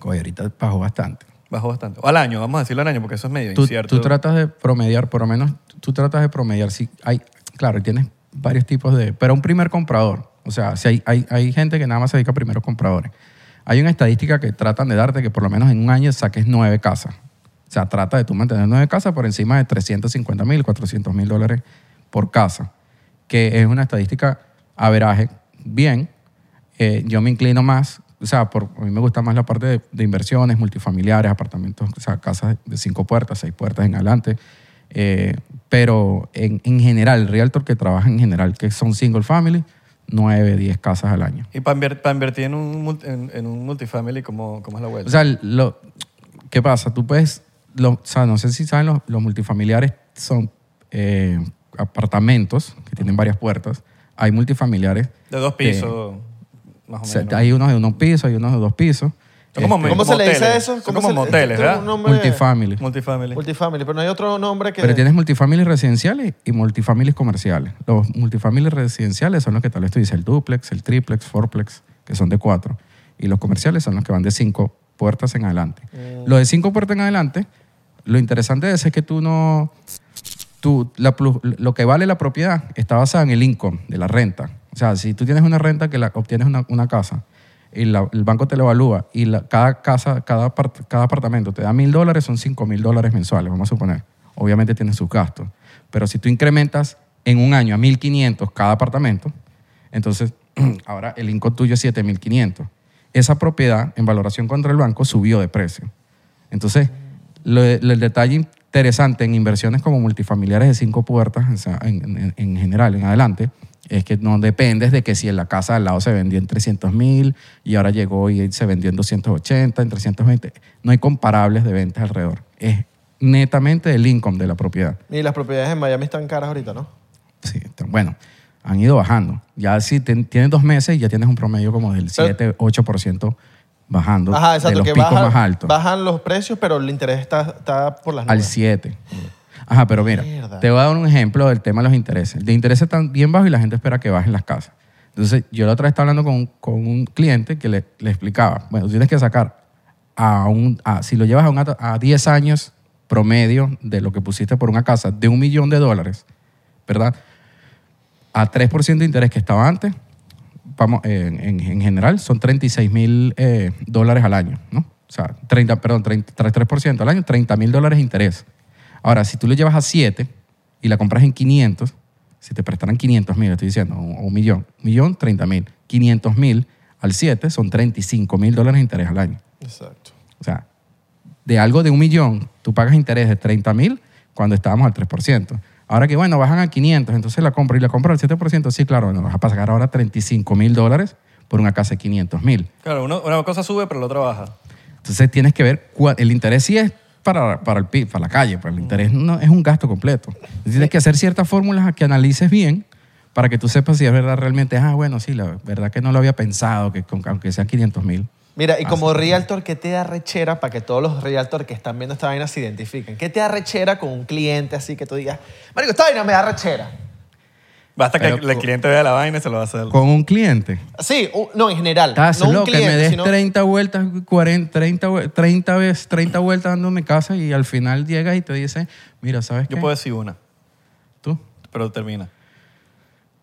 Speaker 1: Oye, ahorita bajó bastante.
Speaker 2: Bajó bastante. O al año, vamos a decirlo al año, porque eso es medio
Speaker 1: Tú,
Speaker 2: incierto.
Speaker 1: tú tratas de promediar, por lo menos tú tratas de promediar. Si hay, claro, tienes varios tipos de. Pero un primer comprador. O sea, si hay, hay, hay gente que nada más se dedica a primeros compradores. Hay una estadística que tratan de darte que por lo menos en un año saques nueve casas. Sea, trata de tú mantener nueve casas por encima de 350 mil, 400 mil dólares por casa, que es una estadística averaje bien. Eh, yo me inclino más, o sea, por, a mí me gusta más la parte de, de inversiones, multifamiliares, apartamentos, o sea, casas de cinco puertas, seis puertas en adelante. Eh, pero en, en general, el realtor que trabaja en general, que son single family, nueve, diez casas al año.
Speaker 2: Y para invertir en un, en, en un multifamily, ¿cómo, ¿cómo es la vuelta?
Speaker 1: O sea, lo, ¿qué pasa? Tú puedes, lo- o sea, no sé si saben, los, los multifamiliares son eh, apartamentos que tienen varias puertas. Hay multifamiliares.
Speaker 2: de dos
Speaker 1: que-
Speaker 2: pisos, más o menos.
Speaker 1: hay unos de unos pisos, hay unos de dos pisos.
Speaker 2: Son como
Speaker 1: Este,
Speaker 3: ¿Cómo se le dice
Speaker 2: moteles.
Speaker 3: eso?
Speaker 2: Son
Speaker 3: ¿Cómo
Speaker 2: como
Speaker 3: se le-
Speaker 2: moteles,
Speaker 3: tiene
Speaker 2: ¿verdad?
Speaker 3: nombre-
Speaker 1: multifamily.
Speaker 2: Multifamily.
Speaker 3: Multifamily, pero no hay otro nombre que...
Speaker 1: Pero tienes multifamily residenciales y multifamilies comerciales. Los multifamily residenciales son los que tal vez tú dices el duplex, el triplex, fourplex, que son de cuatro. Y los comerciales son los que van de cinco puertas en adelante. Los de cinco puertas en adelante, lo interesante eso es que tú no... Tú, la lo que vale la propiedad está basado en el income de la renta. O sea, si tú tienes una renta que la, obtienes una, una casa y la- el banco te lo evalúa y la- cada casa, cada, cada apartamento te da mil dólares, son cinco mil dólares mensuales, vamos a suponer. Obviamente tienes sus gastos. Pero si tú incrementas en un año a 1.500 cada apartamento, entonces ahora el income tuyo es 7.500. Esa propiedad en valoración contra el banco subió de precio. Entonces, lo- lo- el detalle interesante en inversiones como multifamiliares de cinco puertas, o sea, en, en- en general, en adelante, es que no dependes de que si en la casa al lado se vendió en 300 mil y ahora llegó y se vendió en 280, en 320. No hay comparables de ventas alrededor. Es netamente el income de la propiedad.
Speaker 3: Y las propiedades en Miami están caras ahorita, ¿no?
Speaker 1: Sí, está- bueno, han ido bajando. Ya si ten- tienes dos meses, ya tienes un promedio como del 7, 8% bajando
Speaker 3: Ajá,
Speaker 1: de
Speaker 3: exacto,
Speaker 1: los
Speaker 3: que
Speaker 1: picos
Speaker 3: bajan,
Speaker 1: más altos.
Speaker 3: bajan los precios, pero el interés está, está por las
Speaker 1: al
Speaker 3: nubes.
Speaker 1: 7. Ajá, pero mira,
Speaker 3: Mierda.
Speaker 1: te voy a dar un ejemplo del tema de los intereses. De intereses están bien bajos y la gente espera que bajen las casas. Entonces, yo la otra vez estaba hablando con, un- con un cliente que le, le explicaba, bueno, tú tienes que sacar a un, a- si lo llevas a, una- a 10 años promedio de lo que pusiste por una casa de un millón de dólares, ¿verdad? A 3% de interés que estaba antes, vamos, eh, en, en general, son 36 mil eh, dólares al año, ¿no? O sea, 30, perdón, 30, 3% al año, 30 mil dólares de interés. Ahora, si tú lo llevas a 7 y la compras en 500, si te prestaran 500 mil, estoy diciendo, o un millón, millón, 30 mil. 500 mil al 7 son 35 mil dólares de interés al año.
Speaker 3: Exacto.
Speaker 1: O sea, de algo de un millón, tú pagas interés de 30 mil cuando estábamos al 3%. Ahora que, bueno, bajan a 500, entonces la compra y la compra al 7%, sí, claro, bueno, vas a pagar ahora 35 mil dólares por una casa de 500 mil.
Speaker 2: Claro, uno- una cosa sube, pero la otra baja.
Speaker 1: Entonces tienes que ver, cuál- el interés sí es para, para, el, para la calle, pero el interés no es un gasto completo. Entonces, Tienes que hacer ciertas fórmulas que analices bien para que tú sepas si es verdad realmente, ah, bueno, sí, la verdad que no lo había pensado, que con- aunque sean 500 mil.
Speaker 3: Mira, y como realtor, ¿qué te da rechera para que todos los realtors que están viendo esta vaina se identifiquen? ¿Qué te da rechera con un cliente así que tú digas, Marico, esta vaina me da rechera?
Speaker 2: Basta
Speaker 1: Pero
Speaker 2: que el cliente vea la vaina y se lo va a hacer.
Speaker 1: Con un cliente.
Speaker 3: Sí, un- no, en general.
Speaker 1: Estás
Speaker 3: no un
Speaker 1: loco, que
Speaker 3: cliente,
Speaker 1: me des
Speaker 3: sino-
Speaker 1: 30 vueltas, 40, 30, vue- 30 veces, 30 vueltas dándome casa y al final llegas y te dice, mira, ¿sabes qué?
Speaker 2: Yo puedo decir una,
Speaker 1: Tú.
Speaker 2: pero termina.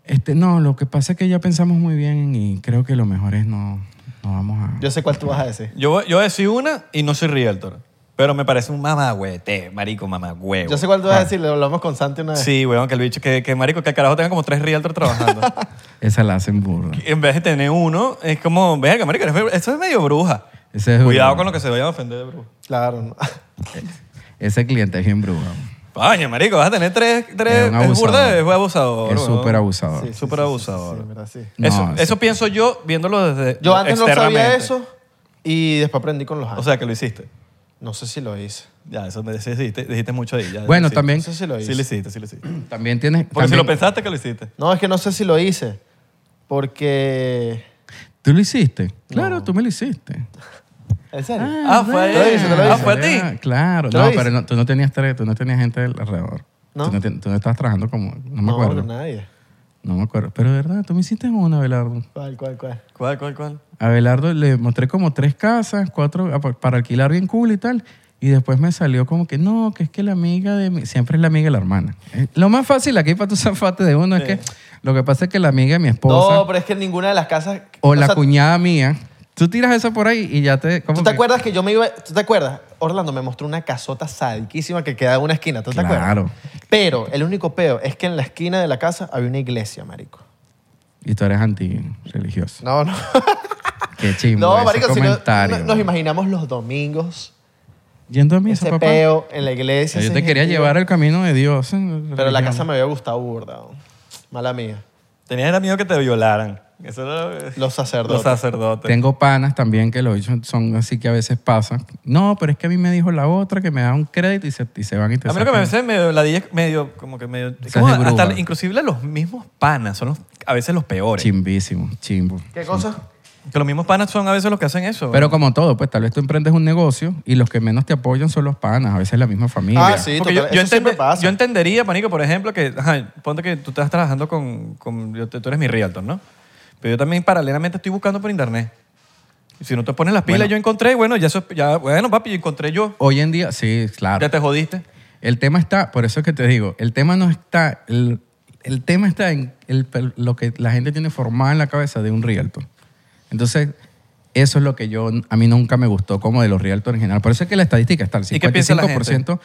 Speaker 1: Este, no, lo que pasa es que ya pensamos muy bien y creo que lo mejor es no, no vamos a...
Speaker 3: Yo sé cuál tú vas a decir.
Speaker 2: Yo, yo voy a decir una y no soy realtor. Pero me parece un mamagüete, marico, mamagüevo.
Speaker 3: Yo sé cuál tú vas a decir, lo hablamos con Santi una vez.
Speaker 2: Sí, weón, que el bicho, que, que marico, que el carajo tenga como tres realtors trabajando.
Speaker 1: Esa la hacen burro.
Speaker 2: en vez de tener uno, es como, verga, marico, eres- eso es medio bruja.
Speaker 1: Ese es
Speaker 2: Cuidado con lo que se vayan a ofender de bruja.
Speaker 3: Claro. no.
Speaker 1: Ese cliente es bien brujo.
Speaker 2: Coño, marico, vas a tener tres, tres
Speaker 1: Es un
Speaker 2: es burda,
Speaker 1: abusador.
Speaker 2: es abusador.
Speaker 1: Es
Speaker 2: weón.
Speaker 1: súper abusador.
Speaker 3: Sí,
Speaker 2: Súper
Speaker 3: sí, sí,
Speaker 2: abusador.
Speaker 3: sí, sí, mira, sí.
Speaker 1: No,
Speaker 2: eso, pienso yo viéndolo desde
Speaker 3: Yo antes no sabía eso y después aprendí con los años.
Speaker 2: O sea, que lo hiciste.
Speaker 3: no sé si lo hice.
Speaker 2: Ya, eso me dijiste, dijiste mucho ahí. ya,
Speaker 1: Bueno,
Speaker 2: sí.
Speaker 1: también-
Speaker 3: No sé si lo hice.
Speaker 2: Sí lo hiciste, sí lo hiciste.
Speaker 1: También tienes...
Speaker 2: Porque si
Speaker 1: también-
Speaker 2: lo pensaste, que lo hiciste.
Speaker 3: No, es que no sé si lo hice. Porque...
Speaker 1: ¿Tú lo hiciste? Claro, tú me lo hiciste.
Speaker 3: ¿En serio?
Speaker 2: Ah, fue
Speaker 3: lo hice, te lo
Speaker 2: Ah, fue a ti.
Speaker 1: Ah, Claro.
Speaker 3: ¿Te lo
Speaker 1: No, pero no- tú no tenías tres, tú no tenías gente alrededor.
Speaker 3: ¿No?
Speaker 1: Tú no, te- tú no estabas trabajando como... No me
Speaker 3: no,
Speaker 1: acuerdo.
Speaker 3: con nadie.
Speaker 1: No me acuerdo. Pero de verdad, tú me hiciste una, Abelardo.
Speaker 3: ¿Cuál, cuál, cuál?
Speaker 2: ¿Cuál, cuál, cuál?
Speaker 1: A Abelardo le mostré como tres casas, cuatro, a- para alquilar bien cool y tal. Y después me salió como que no, que es que la amiga de mi, siempre es la amiga de la hermana. Eh, Lo más fácil aquí para tu zafate de uno es que lo que pasa es que la amiga de mi esposa
Speaker 3: No, pero es que ninguna de las casas...
Speaker 1: o la
Speaker 3: sea,
Speaker 1: cuñada mía Tú tiras eso por ahí y ya te... ¿cómo
Speaker 3: ¿Tú te
Speaker 1: que-
Speaker 3: acuerdas que yo me iba... ¿Tú te acuerdas? Orlando me mostró una casota sadiquísima que queda en una esquina. ¿Tú te acuerdas?
Speaker 1: Claro.
Speaker 3: Pero el único peo es que en la esquina de la casa había una iglesia, marico.
Speaker 1: Y tú eres anti-religioso.
Speaker 3: No, no.
Speaker 1: Qué chimbo
Speaker 3: No,
Speaker 1: ese
Speaker 3: marico, si no-
Speaker 1: comentario.
Speaker 3: no- nos imaginamos los domingos,
Speaker 1: Yendo a misa,
Speaker 3: ese
Speaker 1: papá.
Speaker 3: peo en la iglesia.
Speaker 1: Yo
Speaker 3: ese
Speaker 1: te quería
Speaker 3: gentío.
Speaker 1: llevar al camino de Dios.
Speaker 3: Pero la casa me había gustado burda. Mala mía.
Speaker 2: Tenías era miedo que te violaran. Eso.
Speaker 3: Los sacerdotes.
Speaker 2: Los sacerdotes.
Speaker 1: Tengo panas también que lo dicen, son así que a veces pasan. No, pero es que a mí me dijo la otra que me da un crédito y se, y se van y te
Speaker 2: A mí lo que me parece medio, la DJ es medio, como que medio... como hasta inclusive los mismos panas son los- a veces los peores.
Speaker 1: Chimbísimo, chimbo.
Speaker 3: ¿Qué cosa?
Speaker 2: Que los mismos panas son a veces los que hacen eso.
Speaker 1: Pero como todo, pues tal vez tú emprendes un negocio y los que menos te apoyan son los panas, a veces la misma familia.
Speaker 3: Ah, sí,
Speaker 2: Porque
Speaker 3: total,
Speaker 2: yo, yo,
Speaker 3: eso siempre
Speaker 2: entende-
Speaker 3: pasa.
Speaker 2: yo entendería, Panico, por ejemplo, que ajá, ponte que tú estás trabajando con... con yo te- tú eres mi realtor, ¿no? Pero yo también paralelamente estoy buscando por internet. Y si no te pones las pilas,
Speaker 1: Bueno.
Speaker 2: yo encontré, bueno, ya, eso, ya bueno, papi, yo encontré yo.
Speaker 1: Hoy en día, sí, claro.
Speaker 2: Ya te jodiste.
Speaker 1: El tema está, por eso es que te digo, el tema no está, el, el tema está en el- lo que la gente tiene formado en la cabeza de un realtor. Entonces, eso es lo que yo, a mí nunca me gustó como de los realtors en general. Por eso es que la estadística está al
Speaker 2: ¿Y qué piensa la
Speaker 1: 55%,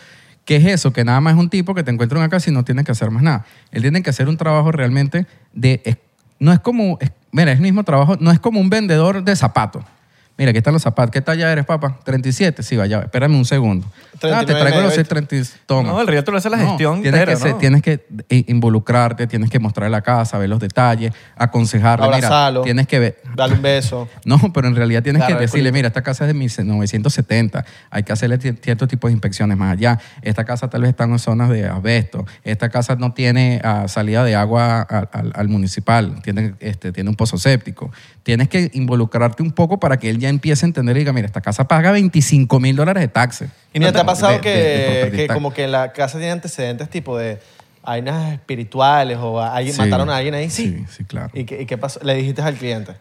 Speaker 1: que es eso, que nada más es un tipo que te encuentra en una casa y no tiene que hacer más nada. Él tiene que hacer un trabajo realmente de, es- no es como, mira, es el mismo trabajo, no es como un vendedor de zapatos. Mira, aquí están los zapatos. ¿Qué talla eres, papá? 37. Sí, vaya, espérame un segundo. Ah, te
Speaker 3: 39
Speaker 1: traigo los
Speaker 3: medio,
Speaker 1: 30. Toma.
Speaker 2: No, el realtor hace la
Speaker 1: No,
Speaker 2: gestión
Speaker 1: tienes
Speaker 2: entera,
Speaker 1: que ser-
Speaker 2: ¿no?
Speaker 1: Tienes que involucrarte, tienes que mostrar la casa, ver los detalles, aconsejarle.
Speaker 3: Abrazarlo.
Speaker 1: Mira, tienes que ver.
Speaker 3: Dale un beso.
Speaker 1: No, pero en realidad tienes que decirle, mira, esta casa es de 1970, hay que hacerle ci- cierto tipo de inspecciones más allá. Esta casa tal vez está en zonas de asbesto. Esta casa no tiene ah, salida de agua al, al- al municipal, tiene, este, tiene un pozo séptico. Tienes que involucrarte un poco para que él ya empiece a entender y diga, mira, esta casa paga 25 mil dólares de taxes.
Speaker 2: Y
Speaker 3: Mira,
Speaker 2: no
Speaker 3: ¿te ha pasado
Speaker 1: de-
Speaker 3: que,
Speaker 1: de-
Speaker 3: que como que la casa tiene antecedentes tipo de vainas espirituales o alguien,
Speaker 1: Sí.
Speaker 3: mataron a alguien ahí?
Speaker 1: Sí, sí, claro.
Speaker 3: ¿Y qué, y qué pasó? Le dijiste al cliente.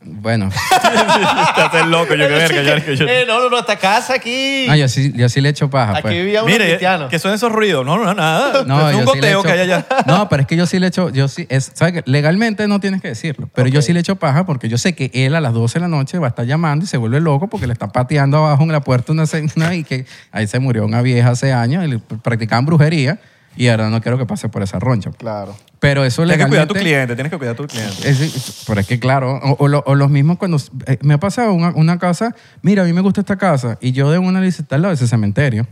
Speaker 1: Bueno,
Speaker 2: Te haces loco, yo que verga, yo que yo-
Speaker 3: Eh, no, no, no, esta casa aquí.
Speaker 1: ah, yo, sí, yo sí le echo paja.
Speaker 3: aquí
Speaker 1: pues.
Speaker 3: vivía un
Speaker 2: Mire,
Speaker 3: cristiano.
Speaker 2: ¿qué son esos ruidos? No, no, nada.
Speaker 1: No,
Speaker 2: es un
Speaker 1: yo sí
Speaker 2: goteo
Speaker 1: echo-
Speaker 2: que hay allá.
Speaker 1: No, pero es que yo sí le echo, yo sí, es, ¿sabes qué? Legalmente no tienes que decirlo, pero yo
Speaker 3: Ok.
Speaker 1: sí le echo paja porque yo sé que él a las 12 de la noche va a estar llamando y se vuelve loco porque le está pateando abajo en la puerta una señora y que ahí se murió una vieja hace años y le practicaban brujería y ahora no quiero que pase por esa roncha.
Speaker 3: Claro.
Speaker 1: Pero eso
Speaker 2: Tienes que cuidar a tu cliente, tienes que cuidar a tu cliente.
Speaker 1: Es- pero es que claro, o, o lo- o los mismos cuando... eh, me ha pasado una, una casa, mira, a mí me gusta esta casa y yo de una le dice, está al lado de ese cementerio.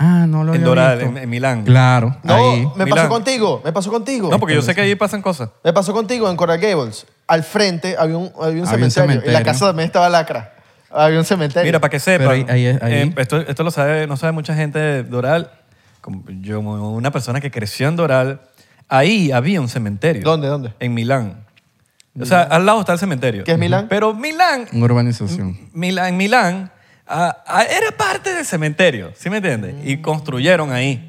Speaker 1: Ah, no lo
Speaker 2: En
Speaker 1: había
Speaker 2: Doral,
Speaker 1: visto.
Speaker 2: en, en Milán.
Speaker 1: Claro,
Speaker 3: No,
Speaker 1: ahí.
Speaker 3: me
Speaker 2: Milán.
Speaker 3: pasó contigo, me pasó contigo.
Speaker 2: No, porque yo sé que ahí pasan cosas.
Speaker 3: Me pasó contigo en Coral Gables. Al frente había un, había un,
Speaker 1: Había un
Speaker 3: cementerio, y la casa también estaba lacra. Había un cementerio.
Speaker 2: Mira, para que sepan,
Speaker 1: Pero ahí- ahí- ahí-
Speaker 2: eh, esto, esto lo sabe, no sabe mucha gente de Doral. Yo, como una persona que creció en Doral, ahí había un cementerio.
Speaker 3: ¿Dónde, dónde?
Speaker 2: En Milán. O sea, al lado está el cementerio.
Speaker 3: ¿Qué es Milán?
Speaker 2: Pero Milán,
Speaker 1: Una urbanización.
Speaker 2: Milán, en Milán era parte del cementerio, ¿sí me entiendes? Y construyeron ahí.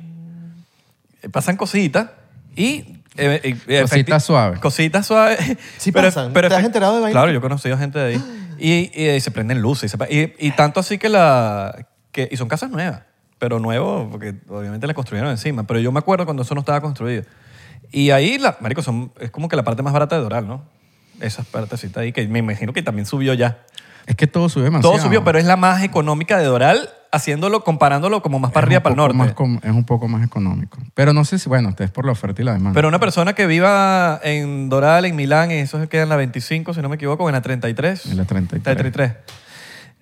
Speaker 2: Eh, Pasan cositas y... eh, eh,
Speaker 1: Cositas suaves.
Speaker 2: Cositas suaves.
Speaker 3: Sí pasan. ¿Te has enterado de vainas?
Speaker 2: Claro, yo he conocido gente de ahí. Y, y, y se prenden luces. Y- y tanto así que la... Que, y son casas nuevas. Pero nuevos porque obviamente le construyeron encima. Pero yo me acuerdo cuando eso no estaba construido. Y ahí, la, marico, son, es como que la parte más barata de Doral, ¿no? Esas partecitas ahí que me imagino que también subió ya.
Speaker 1: Es que todo sube demasiado.
Speaker 2: Todo subió, pero es la más económica de Doral, haciéndolo, comparándolo como más para arriba, para el norte.
Speaker 1: más es un poco más económico. Pero no sé si, bueno, es por la oferta y la demanda.
Speaker 2: Pero una persona que viva en Doral, en Milán, eso queda en la 25, si no me equivoco, en la 33.
Speaker 1: En la 33.
Speaker 2: La 33.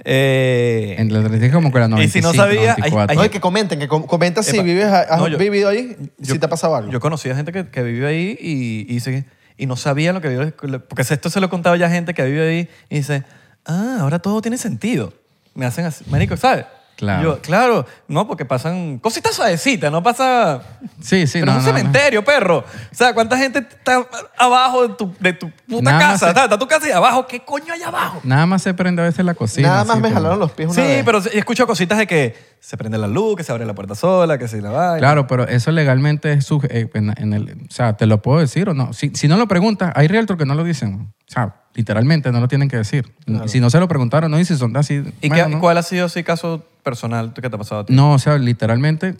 Speaker 2: Eh,
Speaker 1: en la 33 como que la 95,
Speaker 2: Y si no sabía, hay-
Speaker 1: 94.
Speaker 3: No,
Speaker 2: hay-
Speaker 3: que comenten, que com- comenta si
Speaker 2: Epa.
Speaker 3: vives, has
Speaker 2: No, yo-
Speaker 3: vivido ahí,
Speaker 2: yo-
Speaker 3: si te ha pasado algo.
Speaker 2: Yo conocía gente que, que vive ahí y, y, dice, y no sabía lo que vive. Porque esto se lo he contado ya a gente que vive ahí y dice, ah, ahora todo tiene sentido. Me hacen así, marico, ¿sabes?
Speaker 1: Claro.
Speaker 2: Yo, claro, no, porque pasan cositas suavecitas, no pasa...
Speaker 1: Sí, sí,
Speaker 2: Pero
Speaker 1: no,
Speaker 2: es un
Speaker 1: no, no.
Speaker 2: cementerio, perro. O sea, ¿cuánta gente está abajo de tu, de tu puta
Speaker 1: Nada
Speaker 2: casa?
Speaker 1: se-
Speaker 2: Está, está tu casa y abajo. ¿Qué coño hay abajo?
Speaker 1: Nada más se prende a veces la cocina.
Speaker 3: Nada más me
Speaker 1: pero-
Speaker 3: jalaron los pies una
Speaker 2: Sí,
Speaker 3: vez.
Speaker 2: pero he escuchado cositas de que se prende la luz, que se abre la puerta sola, que se la va.
Speaker 1: Claro, pero eso legalmente es suge- eh, en, en el, o sea, te lo puedo decir o no. Si, si no lo preguntas, hay realtor que no lo dicen. O sea, literalmente no lo tienen que decir. Y Si no se lo preguntaron, no dicen, son así.
Speaker 2: ¿Y
Speaker 1: bueno,
Speaker 2: qué-
Speaker 1: no.
Speaker 2: cuál ha sido así caso personal que te ha pasado a ti?
Speaker 1: No, o sea, literalmente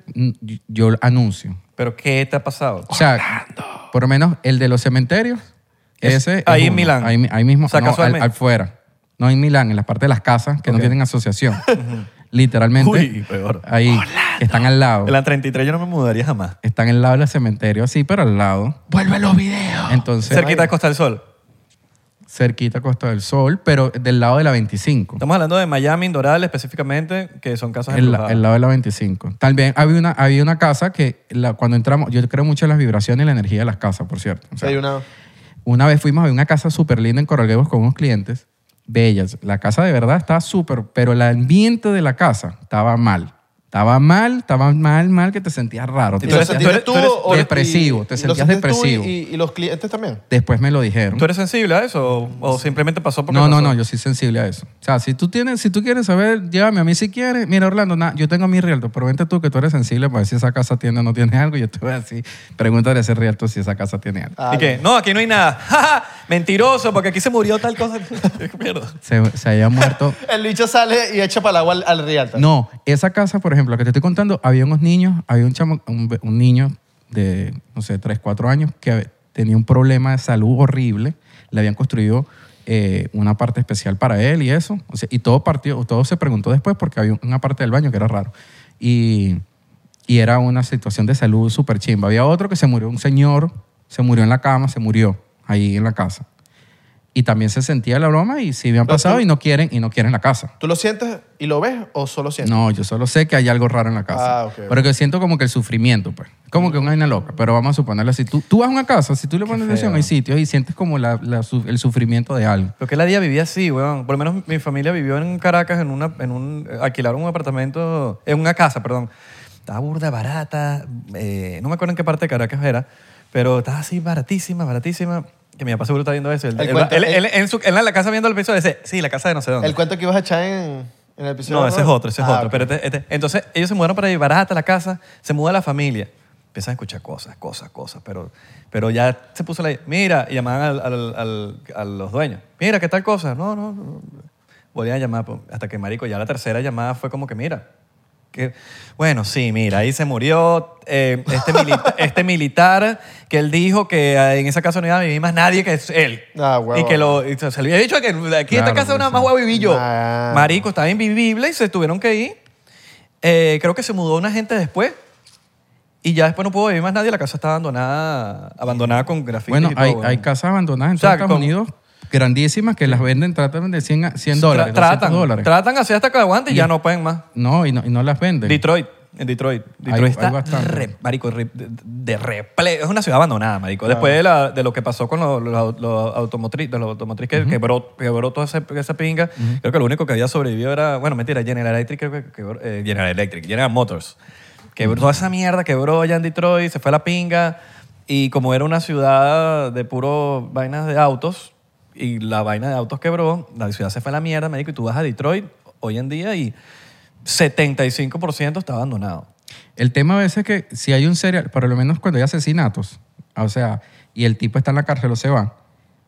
Speaker 1: yo anuncio.
Speaker 2: ¿Pero qué te ha pasado?
Speaker 1: O sea, por lo menos el de los cementerios,
Speaker 2: Es
Speaker 1: ese. es
Speaker 2: ahí en
Speaker 1: uno.
Speaker 2: Milán.
Speaker 1: Ahí, ahí mismo,
Speaker 2: O sea,
Speaker 1: no, al, fuera. No en Milán, en la parte de las casas que no tienen asociación. Literalmente.
Speaker 2: Uy, peor.
Speaker 1: Ahí, que están al lado.
Speaker 2: En la 33 yo no me mudaría jamás.
Speaker 1: Están al lado del cementerio, así, pero al lado.
Speaker 3: Vuelve los videos.
Speaker 1: Entonces,
Speaker 2: Cerquita de Costa del Sol.
Speaker 1: cerquita a Costa del Sol, pero del lado de la 25.
Speaker 2: Estamos hablando de Miami, Doral específicamente, que son casas
Speaker 1: El,
Speaker 2: embrujadas.
Speaker 1: el lado de la 25. También había una, había una casa que la- cuando entramos, yo creo mucho en las vibraciones y la energía de las casas, por cierto. O sea,
Speaker 3: Hay una...
Speaker 1: Una vez fuimos a ver una casa súper linda en Corralguevos con unos clientes, bellas. La casa de verdad estaba súper, pero el ambiente de la casa estaba mal. Estaba mal, estaba mal, mal, que te sentías raro.
Speaker 3: ¿Y
Speaker 1: Te
Speaker 2: eres-
Speaker 1: sentías-
Speaker 2: tú
Speaker 3: tú
Speaker 2: eres
Speaker 3: o-
Speaker 1: depresivo,
Speaker 3: y-
Speaker 1: te sentías
Speaker 3: tú
Speaker 1: depresivo.
Speaker 3: Y, y los clientes también.
Speaker 1: Después me lo dijeron.
Speaker 2: ¿Tú eres sensible a eso o, o simplemente pasó porque
Speaker 1: No, no,
Speaker 2: pasó?
Speaker 1: no, yo soy sensible a eso. O sea, si tú tienes, si tú quieres saber, llévame a mí si quieres. Mira, Orlando, na- yo tengo mi realtor, pero vente tú que tú eres sensible para ver si esa casa tiene o no tiene algo. Yo te voy a decir, pregúntale a ese realtor si esa casa tiene algo.
Speaker 3: Ah,
Speaker 2: ¿Y qué? No, aquí no hay nada. Mentiroso, porque aquí se murió tal cosa. Mierda.
Speaker 1: Se, se había muerto.
Speaker 3: El bicho sale y echa para el agua al, al.
Speaker 1: No, esa casa, por ejemplo, la que te estoy contando, había unos niños, había un, chamo, un, un niño de, no sé, 3, 4 años que tenía un problema de salud horrible. Le habían construido eh, una parte especial para él y eso. Y todo partió, todo se preguntó después porque había una parte del baño que era raro. Y, y era una situación de salud súper chimba. Había otro que se murió, un señor, se murió en la cama, se murió ahí en la casa. Y también se sentía la broma y sí habían
Speaker 3: Pero
Speaker 1: pasado
Speaker 3: tú-
Speaker 1: y no quieren, y no quieren la casa.
Speaker 3: ¿Tú lo sientes y lo ves o solo sientes?
Speaker 1: No, yo solo sé que hay algo raro en la casa.
Speaker 3: Ah, ok.
Speaker 1: Pero que siento como que el sufrimiento, pues. Como que una vaina loca. Pero vamos a suponerlo así. Tú, tú vas a una casa, si tú le pones atención, hay sitios y sientes como la- la el sufrimiento de algo.
Speaker 2: Lo que la día vivía así, weón. Por lo menos mi familia vivió en Caracas en una, en un, alquilaron un apartamento, en una casa, perdón. Estaba burda, barata, eh, no me acuerdo en qué parte de Caracas era, pero estaba así baratísima, baratísima. Que mi papá seguro está viendo eso. Él,
Speaker 3: El
Speaker 2: él-
Speaker 3: cuento-
Speaker 2: él-
Speaker 3: el-
Speaker 2: él- en, su- él en la casa viendo el piso dice, sí, la casa de no sé dónde.
Speaker 3: El cuento que ibas a echar en, en el episodio.
Speaker 2: No, ese es otro, ese es
Speaker 3: Ah,
Speaker 2: otro.
Speaker 3: ok.
Speaker 2: Pero este- este- entonces ellos se mudaron para ahí, barata la casa, se muda la familia. Empiezan a escuchar cosas, cosas, cosas, pero, pero ya se puso la... Mira, y llamaban al- al- al- a los dueños. Mira, ¿qué tal cosa? No, no, no. Volvían a llamar, pues, hasta que, marico, ya la tercera llamada fue como que, mira, que, bueno, sí, mira, ahí se murió eh, este, milita- este militar que él dijo que eh, en esa casa no iba a vivir más nadie que es él.
Speaker 3: Ah, huevo.
Speaker 2: Y que lo, y se se le había dicho que aquí en esta casa nada más voy a vivir yo. Marico, estaba invivible y se tuvieron que ir. Eh, creo que se mudó una gente después. Y ya después no pudo vivir más nadie. La casa está abandonada, abandonada con grafitis
Speaker 1: Bueno,
Speaker 2: y todo,
Speaker 1: hay, casas abandonadas en
Speaker 2: O sea,
Speaker 1: Estados
Speaker 2: con-
Speaker 1: Unidos grandísimas que las venden, tratan de 100, a- 100 dólares,
Speaker 2: Tra-
Speaker 1: 200
Speaker 2: tratan,
Speaker 1: dólares.
Speaker 2: tratan así hasta que aguante y ya no pueden más.
Speaker 1: no, y no, y no las venden.
Speaker 2: Detroit. En Detroit. Detroit
Speaker 1: hay
Speaker 2: está re- marico, re- de, de reple- Es una ciudad abandonada, marico. Después de, la- de lo que pasó con los los- los automotriz, los automotriz que quebró, quebró toda esa, esa pinga, creo que lo único que había sobrevivido era, bueno, mentira, General Electric, que eh, General Electric, General Motors. Quebró toda esa mierda, quebró allá en Detroit, se fue a la pinga. Y como era una ciudad de puro vainas de autos, y la vaina de autos quebró, la ciudad se fue a la mierda, médico, y tú vas a Detroit hoy en día y 75% está abandonado.
Speaker 1: El tema a veces es que si hay un serial, por lo menos cuando hay asesinatos, o sea, y el tipo está en la cárcel o se va,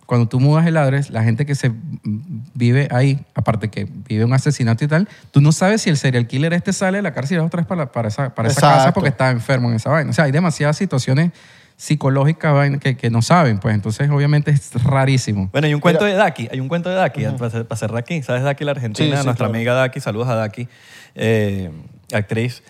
Speaker 1: cuando tú mudas el adres, la gente que se vive ahí, aparte que vive un asesinato y tal, tú no sabes si el serial killer este sale de la cárcel y va otra vez para, para esa, para esa casa porque está enfermo en esa vaina. O sea, hay demasiadas situaciones psicológicas vaina, que, que no saben, pues entonces obviamente es rarísimo.
Speaker 2: Bueno, hay un cuento de Daki, hay un cuento de Daki, para, para cerrar aquí. ¿Sabes Daki, la argentina?
Speaker 3: Sí, sí,
Speaker 2: Nuestra
Speaker 3: claro.
Speaker 2: amiga Daki, saludos a Daki, eh, actriz.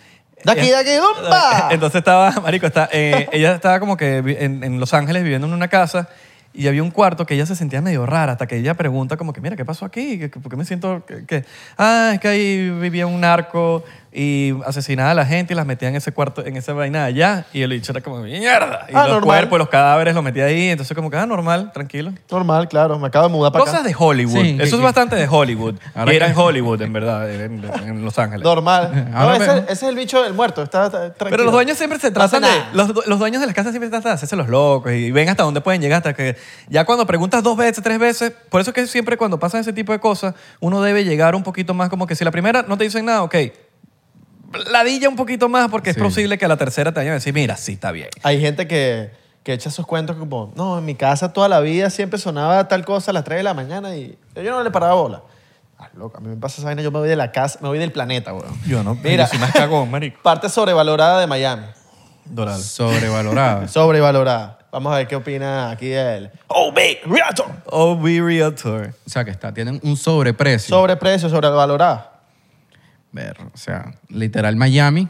Speaker 3: Daki,
Speaker 2: Eh,
Speaker 3: Daki, Dumba.
Speaker 2: Entonces estaba, marico, está, eh, ella estaba como que en, en Los Ángeles viviendo en una casa y había un cuarto que ella se sentía medio rara hasta que ella pregunta como que, mira, ¿qué pasó aquí? ¿Qué- qué- ¿Por qué me siento que, que- Ah, es que ahí vivía un narco y asesinaba a la gente y las metía en ese cuarto, en esa vaina allá y el bicho era como, mierda. Y
Speaker 3: Ah,
Speaker 2: los
Speaker 3: normal.
Speaker 2: cuerpos, los cadáveres los metía ahí, entonces como que, ah, normal, tranquilo.
Speaker 3: Normal, claro. Me acabo de mudar para
Speaker 2: Cosas
Speaker 3: acá.
Speaker 2: de Hollywood.
Speaker 1: Sí, que-
Speaker 2: Eso es bastante de Hollywood.
Speaker 1: Ahora
Speaker 2: Y era
Speaker 1: que-
Speaker 2: en Hollywood, en verdad, en, en Los Ángeles.
Speaker 3: Normal. No,
Speaker 1: Ahora
Speaker 3: ese, ese es el bicho del muerto. Está, está tranquilo.
Speaker 2: Pero los dueños siempre se
Speaker 3: No hace
Speaker 2: tratan de.
Speaker 3: nada.
Speaker 2: Los, du- los dueños de las casas siempre tratan de hacerse los locos y ven hasta dónde pueden llegar. Hasta que. Ya cuando preguntas dos veces, tres veces. Por eso es que siempre cuando pasan ese tipo de cosas, uno debe llegar un poquito más como que si la primera no te dicen nada, ok. Ladilla un poquito más porque
Speaker 1: Sí.
Speaker 2: es posible que a la tercera te vayan a decir, mira, sí, está bien.
Speaker 3: Hay gente que, que echa esos cuentos como, no, en mi casa toda la vida siempre sonaba tal cosa a las 3 de la mañana y yo no le paraba bola. Ah, loco, a mí me pasa esa vaina, yo me voy de la casa, me voy del planeta, weón.
Speaker 2: Yo no.
Speaker 3: Mira.
Speaker 2: Yo soy más cagón, marico.
Speaker 3: Parte sobrevalorada de Miami.
Speaker 2: Doral.
Speaker 1: Sobrevalorada.
Speaker 3: Sobrevalorada. Vamos a ver qué opina aquí el OB Realtor.
Speaker 2: OB Realtor.
Speaker 1: O sea, que está, tienen un sobreprecio.
Speaker 3: Sobreprecio, sobrevalorado.
Speaker 1: Ver, o sea, literal Miami,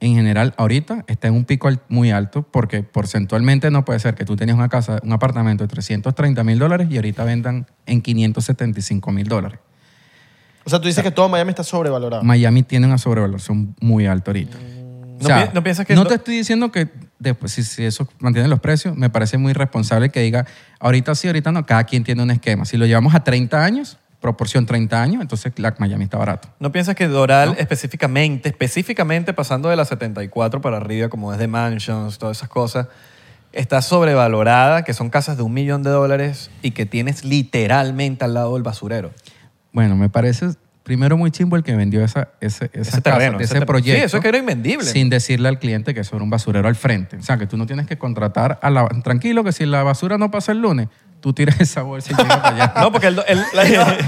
Speaker 1: en general, ahorita está en un pico muy alto porque porcentualmente no puede ser que tú tenías una casa, un apartamento de 330 mil dólares y ahorita vendan en 575 mil dólares.
Speaker 3: O sea, tú dices que todo Miami está sobrevalorado.
Speaker 1: Miami tiene una sobrevaloración muy alta ahorita.
Speaker 2: ¿No pi- no piensas que
Speaker 1: no
Speaker 2: lo-
Speaker 1: te estoy diciendo que después, si, si eso mantiene los precios, me parece muy irresponsable que diga, ahorita sí, ahorita no, cada quien tiene un esquema. Si lo llevamos a 30 años, proporción 30 años, entonces la Miami está barato.
Speaker 2: ¿No piensas que Doral específicamente, específicamente pasando de las 74 para arriba, como es de mansions, todas esas cosas, está sobrevalorada, que son casas de un millón de dólares y que tienes literalmente al lado del basurero?
Speaker 1: Bueno, me parece primero muy chimbo el que vendió esa, ese, esa
Speaker 2: Ese
Speaker 1: casa,
Speaker 2: terreno, ese
Speaker 1: ese, proyecto.
Speaker 2: Sí, eso es que era invendible.
Speaker 1: Sin decirle al cliente que eso era un basurero al frente. O sea, que tú no tienes que contratar a la... Tranquilo que si la basura no pasa el lunes, tú tiras esa bolsa y llegas para allá.
Speaker 2: No, porque el, el-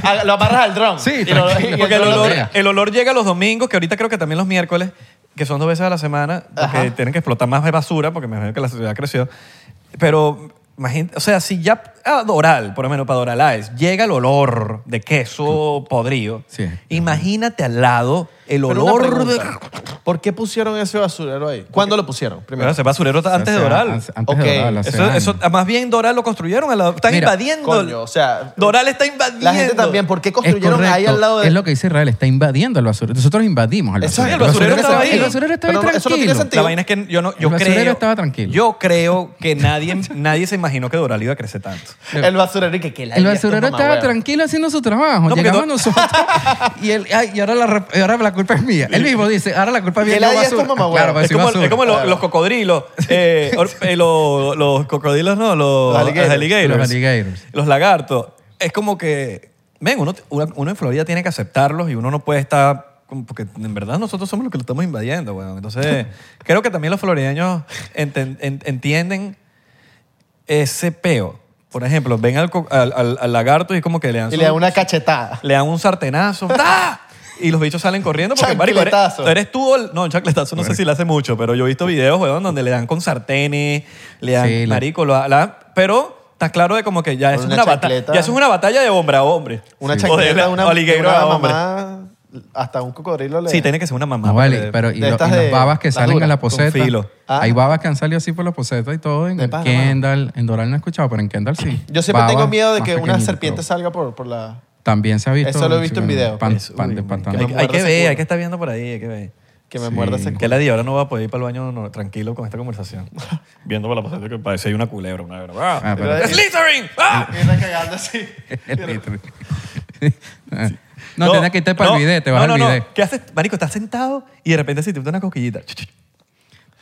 Speaker 3: Ah, lo amarras al dron.
Speaker 1: Sí,
Speaker 3: Y lo-
Speaker 1: tranquilo.
Speaker 3: y
Speaker 2: porque el
Speaker 3: dron lo
Speaker 2: olor, el olor llega los domingos, que ahorita creo que también los miércoles, que son dos veces a la semana, porque
Speaker 3: Ajá.
Speaker 2: tienen que explotar más de basura, porque me imagino que la ciudad creció. Pero, imagínate, o sea, si ya a Doral, por lo menos para Doralize, llega el olor de queso podrido,
Speaker 1: Sí.
Speaker 2: imagínate al lado el
Speaker 3: Pero una
Speaker 2: olor de...
Speaker 3: pregunta. ¿Por qué pusieron ese basurero ahí? ¿Cuándo lo pusieron?
Speaker 2: Pero
Speaker 3: Primero.
Speaker 2: ese basurero está antes de
Speaker 1: O sea,
Speaker 2: Doral.
Speaker 1: Antes,
Speaker 3: Ok,
Speaker 1: de Doral, hace
Speaker 2: Eso,
Speaker 1: años.
Speaker 2: eso, más bien Doral lo construyeron, al lado- están
Speaker 1: Mira,
Speaker 2: invadiendo.
Speaker 3: Coño, o sea,
Speaker 2: Doral está invadiendo.
Speaker 3: La gente también, ¿por qué
Speaker 1: Es
Speaker 3: construyeron ahí al lado de
Speaker 1: Es lo que dice Israel, está invadiendo el basurero. Nosotros invadimos al
Speaker 3: Exacto,
Speaker 1: basurero.
Speaker 2: el basurero estaba ahí.
Speaker 1: El basurero estaba
Speaker 3: Pero
Speaker 1: ahí
Speaker 3: no, eso no tiene
Speaker 1: tranquilo.
Speaker 3: sentido.
Speaker 2: La vaina es que yo no, yo
Speaker 1: El basurero
Speaker 2: creo,
Speaker 1: estaba tranquilo.
Speaker 2: Yo creo que nadie, nadie se imaginó que Doral iba a crecer tanto.
Speaker 3: el basurero y que, que la
Speaker 1: El basurero estaba tranquilo haciendo su trabajo.
Speaker 2: No, porque
Speaker 1: Llegamos
Speaker 2: no-
Speaker 1: nosotros y, él, ay, y ahora, la, rep- y ahora la culpa es mía. Él mismo dice, ahora la culpa es mía.
Speaker 3: La idea
Speaker 1: basura.
Speaker 3: estos mamahuevos.
Speaker 1: Claro, pues
Speaker 2: Es como,
Speaker 1: basura.
Speaker 2: es como los,
Speaker 3: Claro.
Speaker 2: los cocodrilos. eh, or- eh, los, los cocodrilos, no, los,
Speaker 3: Los alligators.
Speaker 2: alligators.
Speaker 1: Los alligators.
Speaker 2: Los lagartos. Es como que, ven, uno, uno uno en Florida tiene que aceptarlos y uno no puede estar, como- porque en verdad nosotros somos los que lo estamos invadiendo, weón. Entonces, creo que también los florideños enten- en- entienden ese peo. Por ejemplo, ven al, co- al- al- al lagarto y es como que le dan
Speaker 3: Y
Speaker 2: su-
Speaker 3: le da una cachetada.
Speaker 2: le dan un sartenazo. ¡Ah! Y los bichos salen corriendo porque, marico, eres, eres tú... el- no, un chancletazo no sé si le hace mucho, pero yo he visto videos, weón, donde le dan con sartenes, le dan,
Speaker 1: Sí, la-
Speaker 2: marico, lo- la- pero está claro de como que ya eso, es
Speaker 3: una
Speaker 2: una batalla, ya eso es una batalla de hombre a hombre.
Speaker 3: Una
Speaker 2: O de
Speaker 3: chancleta,
Speaker 2: la-
Speaker 3: una,
Speaker 2: o
Speaker 3: una
Speaker 2: a hombre.
Speaker 3: mamá, hasta un cocodrilo le...
Speaker 2: Sí, tiene que ser una mamá.
Speaker 1: No
Speaker 2: para
Speaker 1: vale, pero y, lo- y babas que salen en la poseta.
Speaker 3: Ah.
Speaker 1: Hay babas que han salido así por la poseta y todo. En Kendall, en Doral no he escuchado, pero en Kendall sí.
Speaker 3: Yo siempre
Speaker 1: Babas
Speaker 3: tengo miedo de que una serpiente salga por, por la...
Speaker 1: También se ha visto.
Speaker 3: Eso lo he visto en
Speaker 1: sí,
Speaker 3: video.
Speaker 1: Pan,
Speaker 2: Eso,
Speaker 1: pan
Speaker 2: uy,
Speaker 1: de patán.
Speaker 2: hay, hay que ver, hay que estar viendo por ahí, hay que ver.
Speaker 3: Que me
Speaker 1: Sí.
Speaker 3: muerda ese
Speaker 2: Que
Speaker 3: culo.
Speaker 2: la di, ahora no va a poder ir para el baño no, tranquilo con esta conversación. Viendo por la poseta que parece hay una culebra, una verdad.
Speaker 1: Ah, pero-
Speaker 2: ¡Slytherin! ¡Ah!
Speaker 3: Está cagando así.
Speaker 1: no, tenés que irte para el video, te vas
Speaker 2: no,
Speaker 1: al
Speaker 2: no,
Speaker 1: video.
Speaker 2: No. ¿Qué haces? Marico, estás sentado y de repente se te una cosquillita.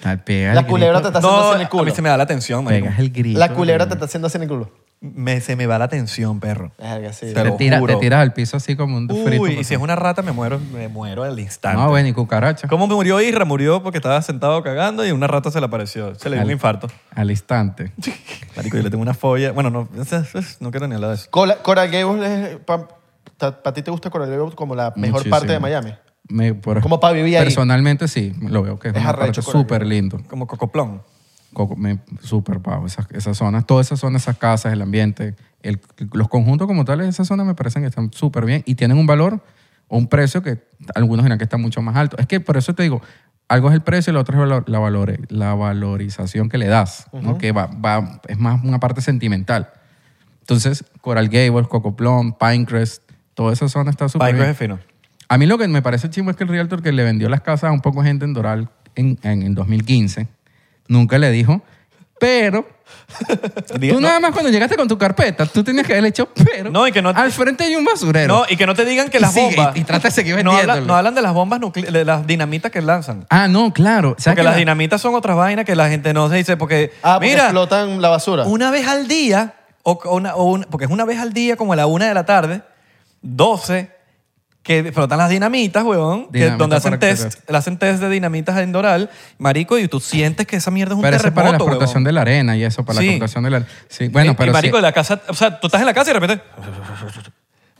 Speaker 1: Tal, pega
Speaker 3: La culebra te está haciendo
Speaker 2: No,
Speaker 3: así en el
Speaker 2: a
Speaker 3: culo.
Speaker 2: mí se me da la atención, marico.
Speaker 1: Pegas el grito.
Speaker 3: La culebra te está haciendo así en el culo.
Speaker 2: Me- se me va la atención, perro.
Speaker 3: Verga, sí.
Speaker 2: Te
Speaker 1: Te,
Speaker 2: lo
Speaker 1: tira-
Speaker 2: juro.
Speaker 1: te tiras al piso así como un frito.
Speaker 2: Uy, y si es una rata me muero, me muero al instante.
Speaker 1: No, bueno, y cucaracha.
Speaker 2: ¿Cómo murió Isra? Murió porque estaba sentado cagando y una rata se le apareció. Se le dio un
Speaker 1: Al-
Speaker 2: infarto.
Speaker 1: Al instante.
Speaker 2: Marico, yo le tengo una fobia. Bueno, no, no quiero ni hablar de eso.
Speaker 3: Cola- Coral Gables, ¿para ti te gusta Coral Gables como la mejor
Speaker 1: Muchísimo.
Speaker 3: parte de Miami?
Speaker 1: Me- por-
Speaker 3: Como para vivir ahí.
Speaker 1: Personalmente sí, lo veo que es,
Speaker 3: Es
Speaker 1: una
Speaker 3: arrecho
Speaker 1: parte
Speaker 3: Coral
Speaker 1: súper lindo.
Speaker 2: Como cocoplón.
Speaker 1: Me- Súper pavo, esas, esas zonas, todas esas zonas, esas casas, el ambiente, el- los conjuntos como tales de esas zonas me parecen que están súper bien y tienen un valor o un precio que algunos dirán que está mucho más alto. Es que por eso te digo, algo es el precio y lo otro es valor- la, valore- la valorización que le das, ¿no? que va, va- es más una parte sentimental. Entonces, Coral Gables, Cocoplum, Pinecrest, toda esa zona está súper
Speaker 2: Pinecrest
Speaker 1: bien.
Speaker 2: es fino.
Speaker 1: A mí lo que me parece chimo es que el realtor que le vendió las casas a un poco de gente en Doral en, en, en 2015, nunca le dijo, pero
Speaker 2: Diga-
Speaker 1: tú
Speaker 2: no,
Speaker 1: nada más cuando llegaste con tu carpeta, tú tenías que haberle hecho, pero
Speaker 2: No, y que no-
Speaker 1: al frente hay un basurero.
Speaker 2: no, y que no te digan que
Speaker 1: Y
Speaker 2: las
Speaker 1: sigue,
Speaker 2: bombas.
Speaker 1: y- y trata de seguir
Speaker 2: no, hablan,
Speaker 1: vendiéndolo.
Speaker 2: no hablan de las bombas nucleares, de las dinamitas que lanzan.
Speaker 1: Ah, no, claro. ¿Sabes
Speaker 2: Porque
Speaker 1: que
Speaker 2: las
Speaker 1: la-
Speaker 2: dinamitas son otras vainas que la gente no se dice. Porque,
Speaker 3: Ah, porque
Speaker 2: mira,
Speaker 3: explotan la basura.
Speaker 2: una vez al día, o, o una, o una- porque es una vez al día, como a la una de la tarde, 12, que explotan las dinamitas, huevón, que
Speaker 1: Dinamita
Speaker 2: donde hacen
Speaker 1: para que
Speaker 2: test, le hacen test de dinamitas en Doral, marico, y tú sientes que esa mierda es un
Speaker 1: Pero eso es para la explotación
Speaker 2: huevón.
Speaker 1: de la arena y eso, para
Speaker 2: Sí.
Speaker 1: la explotación de la Sí, bueno,
Speaker 2: Y-
Speaker 1: pero
Speaker 2: y marico,
Speaker 1: sí-
Speaker 2: de la casa, o sea, tú estás en la casa y de repente.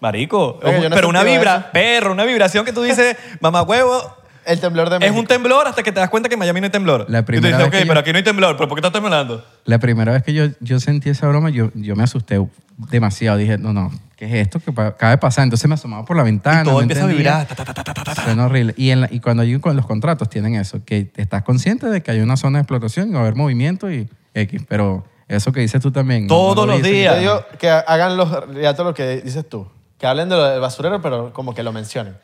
Speaker 2: Marico,
Speaker 3: Oye, yo no he
Speaker 2: pero una vibra,
Speaker 3: eso.
Speaker 2: perro, una vibración que tú dices, mamá huevo,
Speaker 3: El temblor de
Speaker 2: Es
Speaker 3: México.
Speaker 2: un temblor hasta que te das cuenta que en Miami no hay temblor.
Speaker 1: La
Speaker 2: y tú
Speaker 1: primera
Speaker 2: dices,
Speaker 1: vez
Speaker 2: ok,
Speaker 1: que
Speaker 2: pero
Speaker 1: yo-
Speaker 2: aquí no hay temblor. ¿Pero por qué estás temblando?
Speaker 1: La primera vez que yo, yo sentí esa broma, yo, yo me asusté demasiado. Dije, no, no, ¿qué es esto que acaba de pasar? Entonces me asomaba por la ventana.
Speaker 2: y todo
Speaker 1: no
Speaker 2: empieza a vibrar. ta, ta, ta.
Speaker 1: Suena horrible. Y, en la- y cuando hay con los contratos tienen eso, que estás consciente de que hay una zona de explotación y va a haber movimiento y X. Pero eso que dices tú también. no-
Speaker 2: Todos
Speaker 1: no lo
Speaker 2: los
Speaker 1: dices.
Speaker 2: días.
Speaker 3: Yo digo que hagan los, ya todo lo que dices tú. Que hablen de lo del basurero, pero como que lo mencionen.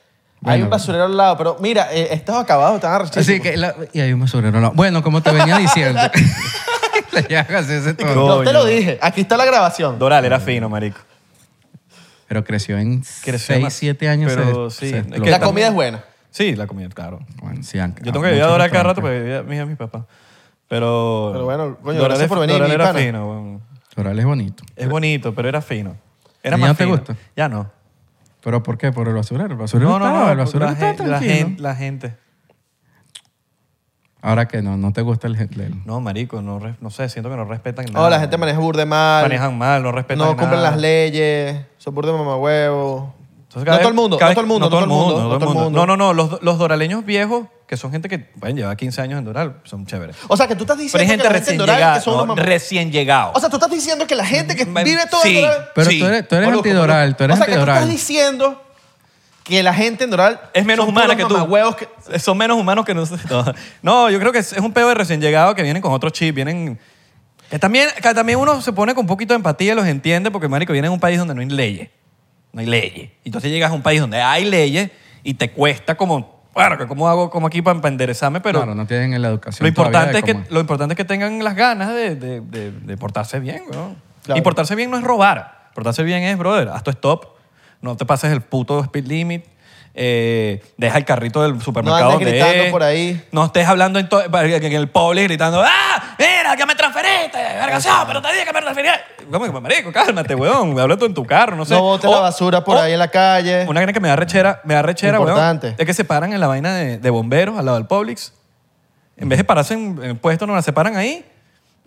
Speaker 3: hay
Speaker 1: Bueno.
Speaker 3: un basurero al lado, pero mira, eh, estos acabados están arrechísimos.
Speaker 1: Así que, la- y hay un basurero al lado. Bueno, como te venía diciendo. Le llegas ese tono.
Speaker 3: Yo te lo dije. Aquí está la grabación.
Speaker 2: Doral era fino, marico.
Speaker 1: Pero creció en
Speaker 2: Creció
Speaker 1: 6,
Speaker 2: más.
Speaker 1: 7 años.
Speaker 2: Pero
Speaker 1: se-
Speaker 2: sí,
Speaker 1: se
Speaker 2: es que
Speaker 1: explotó.
Speaker 3: la comida es buena.
Speaker 2: Sí, la comida, claro.
Speaker 1: Bueno, sí, han-
Speaker 2: Yo tengo que ir a
Speaker 1: muchos
Speaker 2: Doral cada rato porque vivía mi mi papá. Pero.
Speaker 3: Pero bueno, coño,
Speaker 2: Doral
Speaker 3: gracias
Speaker 2: es-
Speaker 3: por venir,
Speaker 2: Doral
Speaker 3: mi
Speaker 2: era
Speaker 3: pana.
Speaker 2: fino. weón.
Speaker 1: Doral es bonito.
Speaker 2: Es bonito, pero era fino. Era
Speaker 1: ¿Y
Speaker 2: más
Speaker 1: ya no te
Speaker 2: fino.
Speaker 1: gusta?
Speaker 2: Ya no.
Speaker 1: ¿Pero por qué? ¿Por el basurero? El basurero
Speaker 2: No, no,
Speaker 1: estaba,
Speaker 2: no.
Speaker 1: el basurero
Speaker 2: la,
Speaker 1: estaba
Speaker 2: gente, la,
Speaker 1: tranquilo.
Speaker 2: gente, la gente.
Speaker 1: Ahora que no, no te gusta el el-
Speaker 2: No, marico, no, re- no sé, siento que no respetan nada.
Speaker 3: No, la gente maneja burde mal.
Speaker 2: Manejan mal, no respetan
Speaker 3: no cumplen las leyes. Son burde mamahuevos.
Speaker 2: Entonces,
Speaker 3: No
Speaker 2: cada
Speaker 3: todo el mundo,
Speaker 2: cada
Speaker 3: no todo el mundo, no todo el mundo, no todo el mundo.
Speaker 2: No, no, no, los, los doraleños viejos, que son gente que pueden llevar 15 años en Doral, son chéveres.
Speaker 3: O sea, que tú estás
Speaker 2: Pero
Speaker 3: diciendo
Speaker 2: hay gente
Speaker 3: que la gente
Speaker 2: recién
Speaker 3: en Doral
Speaker 2: llegada.
Speaker 3: que son
Speaker 2: no,
Speaker 3: unos mam-
Speaker 2: recién llegado.
Speaker 3: O sea, tú estás diciendo que la gente que
Speaker 2: Me-
Speaker 3: vive todo
Speaker 2: sí.
Speaker 3: en Doral...
Speaker 1: Pero
Speaker 2: Sí.
Speaker 1: tú eres, tú eres antidoral, tú eres
Speaker 3: O sea, que tú
Speaker 1: antidoral.
Speaker 3: estás diciendo que la gente en Doral
Speaker 2: es menos
Speaker 3: son
Speaker 2: humana que tú.
Speaker 3: que...
Speaker 2: Son menos humanos que nosotros. No, yo creo que es es un pedo de recién llegado que vienen con otro chip, vienen... Que también, que también uno se pone con un poquito de empatía y los entiende porque, marico, viene en un país donde no hay leyes. No hay leyes. Y entonces llegas a un país donde hay leyes y te cuesta como... Bueno, que ¿cómo hago como aquí para, para enderezarme? Pero
Speaker 1: claro, no tienen la educación.
Speaker 2: lo, importante
Speaker 1: todavía
Speaker 2: es
Speaker 1: de
Speaker 2: que,
Speaker 1: cómo
Speaker 2: lo importante es que tengan las ganas de, de- de- de portarse bien, weón.
Speaker 3: Claro.
Speaker 2: Y portarse bien no es robar. Portarse bien es, brother, haz tu stop. No te pases el puto speed limit. eh, deja el carrito del supermercado
Speaker 3: andes
Speaker 2: donde
Speaker 3: gritando
Speaker 2: es.
Speaker 3: por ahí.
Speaker 2: No estés hablando en, en el public gritando ¡Ah! ¡Mira, que me transferiste! ¡Vergación! ¡Pero te dije que me transferiste! ¿Cómo que, marico? Cálmate, weón. Habla tú en tu carro, no sé.
Speaker 3: No botes
Speaker 2: O-
Speaker 3: la basura por
Speaker 2: o-
Speaker 3: ahí en la calle.
Speaker 2: Una vaina que me da rechera, me da rechera, weón, es que se paran en la vaina de, de bomberos al lado del Publix. En vez de pararse en, en el puesto, no, se paran ahí,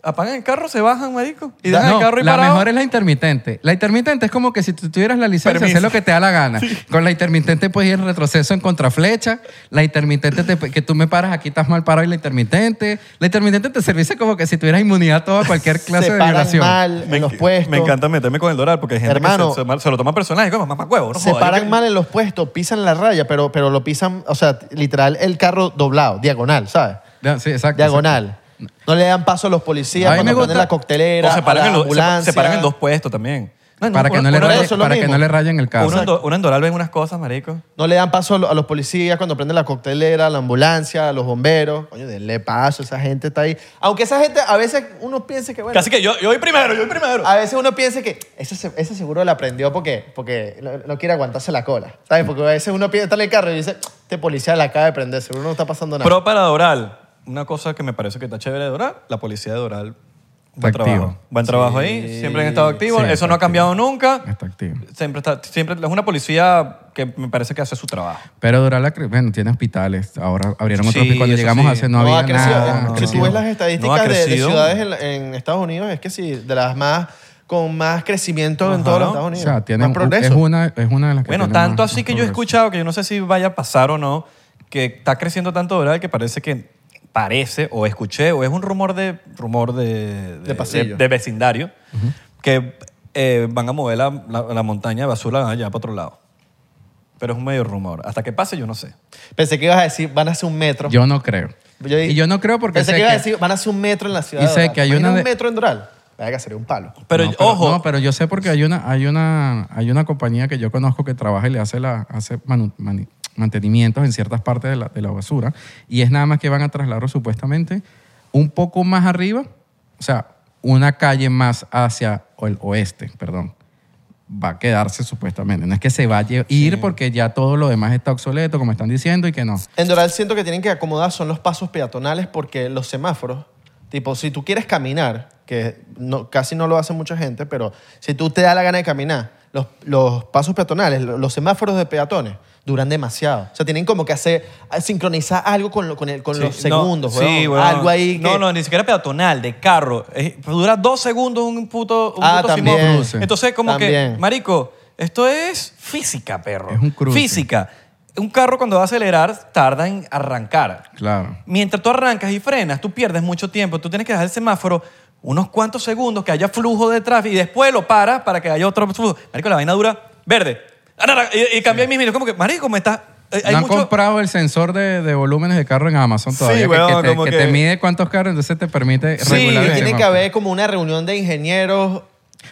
Speaker 2: apagan el carro, se bajan, marico, y dejan
Speaker 1: No,
Speaker 2: el carro ahí
Speaker 1: la
Speaker 2: parado.
Speaker 1: mejor es la intermitente. La intermitente es como que si tú tuvieras la licencia,
Speaker 2: Permiso.
Speaker 1: hacer lo que te da la gana. Con la intermitente puedes ir en retroceso en contraflecha. La intermitente, te- que tú me paras aquí, estás mal parado y la intermitente. La intermitente te service como que si tuvieras inmunidad a toda cualquier clase
Speaker 3: se
Speaker 1: de
Speaker 3: paran
Speaker 1: violación.
Speaker 3: mal en los puestos.
Speaker 2: Me encanta meterme con el Doral porque hay gente
Speaker 3: Hermano,
Speaker 2: que se, se- se lo toma personal y como, mamá huevo, no
Speaker 3: se paran
Speaker 2: que-
Speaker 3: mal en los puestos, pisan la raya, pero, pero lo pisan, o sea, literal, el carro doblado, diagonal, ¿sabes?
Speaker 1: Sí, exacto.
Speaker 3: Diagonal. No le dan paso a los policías
Speaker 1: A mí
Speaker 3: cuando
Speaker 1: me
Speaker 3: prenden
Speaker 1: gusta-
Speaker 3: la coctelera,
Speaker 2: O se paran,
Speaker 3: a
Speaker 2: en
Speaker 3: la
Speaker 2: los- se-
Speaker 3: ambulancia.
Speaker 2: se paran en dos puestos también.
Speaker 1: Para, que no, le
Speaker 3: uno-
Speaker 1: rayen,
Speaker 3: eso es lo
Speaker 1: para que
Speaker 3: mismo.
Speaker 1: no le rayen el carro.
Speaker 2: Uno en, Do- uno en Doral ven unas cosas, marico.
Speaker 3: No le dan paso a lo- a los policías cuando prenden la coctelera, a la ambulancia, a los bomberos. Coño, denle paso, esa gente está ahí. Aunque esa gente, a veces uno piensa que, bueno,
Speaker 2: Casi que yo, yo voy primero, yo voy primero.
Speaker 3: a veces uno piensa que ese, se- ese seguro la aprendió porque, porque no, no quiere aguantarse la cola. ¿Sabes? Porque a veces uno piensa, está en el carro y dice, este policía la acaba de prender, seguro no está pasando nada.
Speaker 2: Pro para Doral. Una cosa que me parece que está chévere de Doral, la policía de Doral. Buen
Speaker 1: Está
Speaker 2: trabajo.
Speaker 1: activo.
Speaker 2: Buen trabajo ahí. Siempre han estado activos.
Speaker 1: Sí,
Speaker 2: Eso no ha cambiado nunca.
Speaker 1: Está activo.
Speaker 2: Siempre está, siempre es una policía que me parece que hace su trabajo.
Speaker 1: Pero Doral, bueno, tiene hospitales. Ahora abrieron otros.
Speaker 2: Sí,
Speaker 1: Cuando llegamos
Speaker 2: sí.
Speaker 1: hace no,
Speaker 3: ha
Speaker 1: había
Speaker 3: crecido.
Speaker 1: nada.
Speaker 2: no,
Speaker 3: si
Speaker 2: no.
Speaker 3: tú ves las
Speaker 2: No
Speaker 3: estadísticas de- de, ciudades en, en Estados Unidos, es que sí, de las más con más crecimiento en
Speaker 2: Ajá.
Speaker 3: todos los Estados
Speaker 1: O
Speaker 3: Unidos.
Speaker 1: sea, tiene
Speaker 3: más
Speaker 1: un-
Speaker 3: progreso.
Speaker 1: es, una, es una de las que
Speaker 2: Bueno,
Speaker 1: tiene
Speaker 2: tanto
Speaker 1: más-
Speaker 2: así
Speaker 1: más
Speaker 2: que yo he escuchado, que yo no sé si vaya a pasar o no, que está creciendo tanto Doral que parece que parece, o escuché, o es un rumor de rumor de,
Speaker 3: De
Speaker 2: de vecindario, que eh, van a mover la, la- la montaña de basura allá para otro lado. Pero es un medio rumor. Hasta que pase, yo no sé.
Speaker 3: Pensé que ibas a decir, van a hacer un metro.
Speaker 1: Yo no creo.
Speaker 3: Yo
Speaker 1: y yo no creo porque
Speaker 3: Pensé
Speaker 1: sé
Speaker 3: que ibas a
Speaker 1: que-
Speaker 3: decir, van a hacer un metro en la ciudad.
Speaker 1: Y
Speaker 3: de
Speaker 1: sé
Speaker 3: Doral.
Speaker 1: que hay
Speaker 3: ¿Imaginas
Speaker 1: una
Speaker 3: un
Speaker 1: de-
Speaker 3: metro en Doral? Vaya que sería un palo.
Speaker 2: Pero,
Speaker 1: No,
Speaker 2: ojo,
Speaker 1: No, pero yo sé porque hay una, hay una, hay una compañía que yo conozco que trabaja y le hace, la, hace manu- mani- mantenimientos en ciertas partes de la, de la basura y es nada más que van a trasladarlo supuestamente un poco más arriba, o sea, una calle más hacia el oeste, perdón. Va a quedarse supuestamente. No es que se vaya a ir porque ya todo lo demás está obsoleto, como están diciendo, y que no.
Speaker 3: En Doral siento que tienen que acomodar son los pasos peatonales porque los semáforos, tipo, si tú quieres caminar, que no, casi no lo hace mucha gente, pero si tú te da la gana de caminar, los, los pasos peatonales, lo- los semáforos de peatones, duran demasiado. O sea, tienen como que hacer, sincronizar algo con, lo- con, el- con
Speaker 2: Sí,
Speaker 3: los
Speaker 2: no,
Speaker 3: segundos,
Speaker 2: sí,
Speaker 3: weón.
Speaker 2: weón.
Speaker 3: Algo ahí que...
Speaker 2: No, no, ni siquiera peatonal, de carro. Es- dura dos segundos un puto, un
Speaker 3: Ah,
Speaker 2: puto
Speaker 3: también.
Speaker 1: Cruce.
Speaker 2: Entonces, como
Speaker 3: También.
Speaker 2: que, marico, esto es física, perro.
Speaker 1: Es un cruce.
Speaker 2: Física. un carro cuando va a acelerar tarda en arrancar.
Speaker 1: Claro.
Speaker 2: Mientras tú arrancas y frenas, tú pierdes mucho tiempo. Tú tienes que dejar el semáforo unos cuantos segundos, que haya flujo de tráfico y después lo paras para que haya otro flujo. Marico, la vaina dura verde. Y, y cambia ahí mismo. Como que, marico, me está... eh, hay
Speaker 1: no han
Speaker 2: mucho-
Speaker 1: comprado el sensor de, de volúmenes de carro en Amazon todavía. que-
Speaker 2: weón,
Speaker 1: que, te,
Speaker 2: como
Speaker 1: que
Speaker 2: que-
Speaker 1: te mide cuántos carros, entonces te permite
Speaker 2: Sí,
Speaker 1: regular
Speaker 3: tiene que haber como una reunión de ingenieros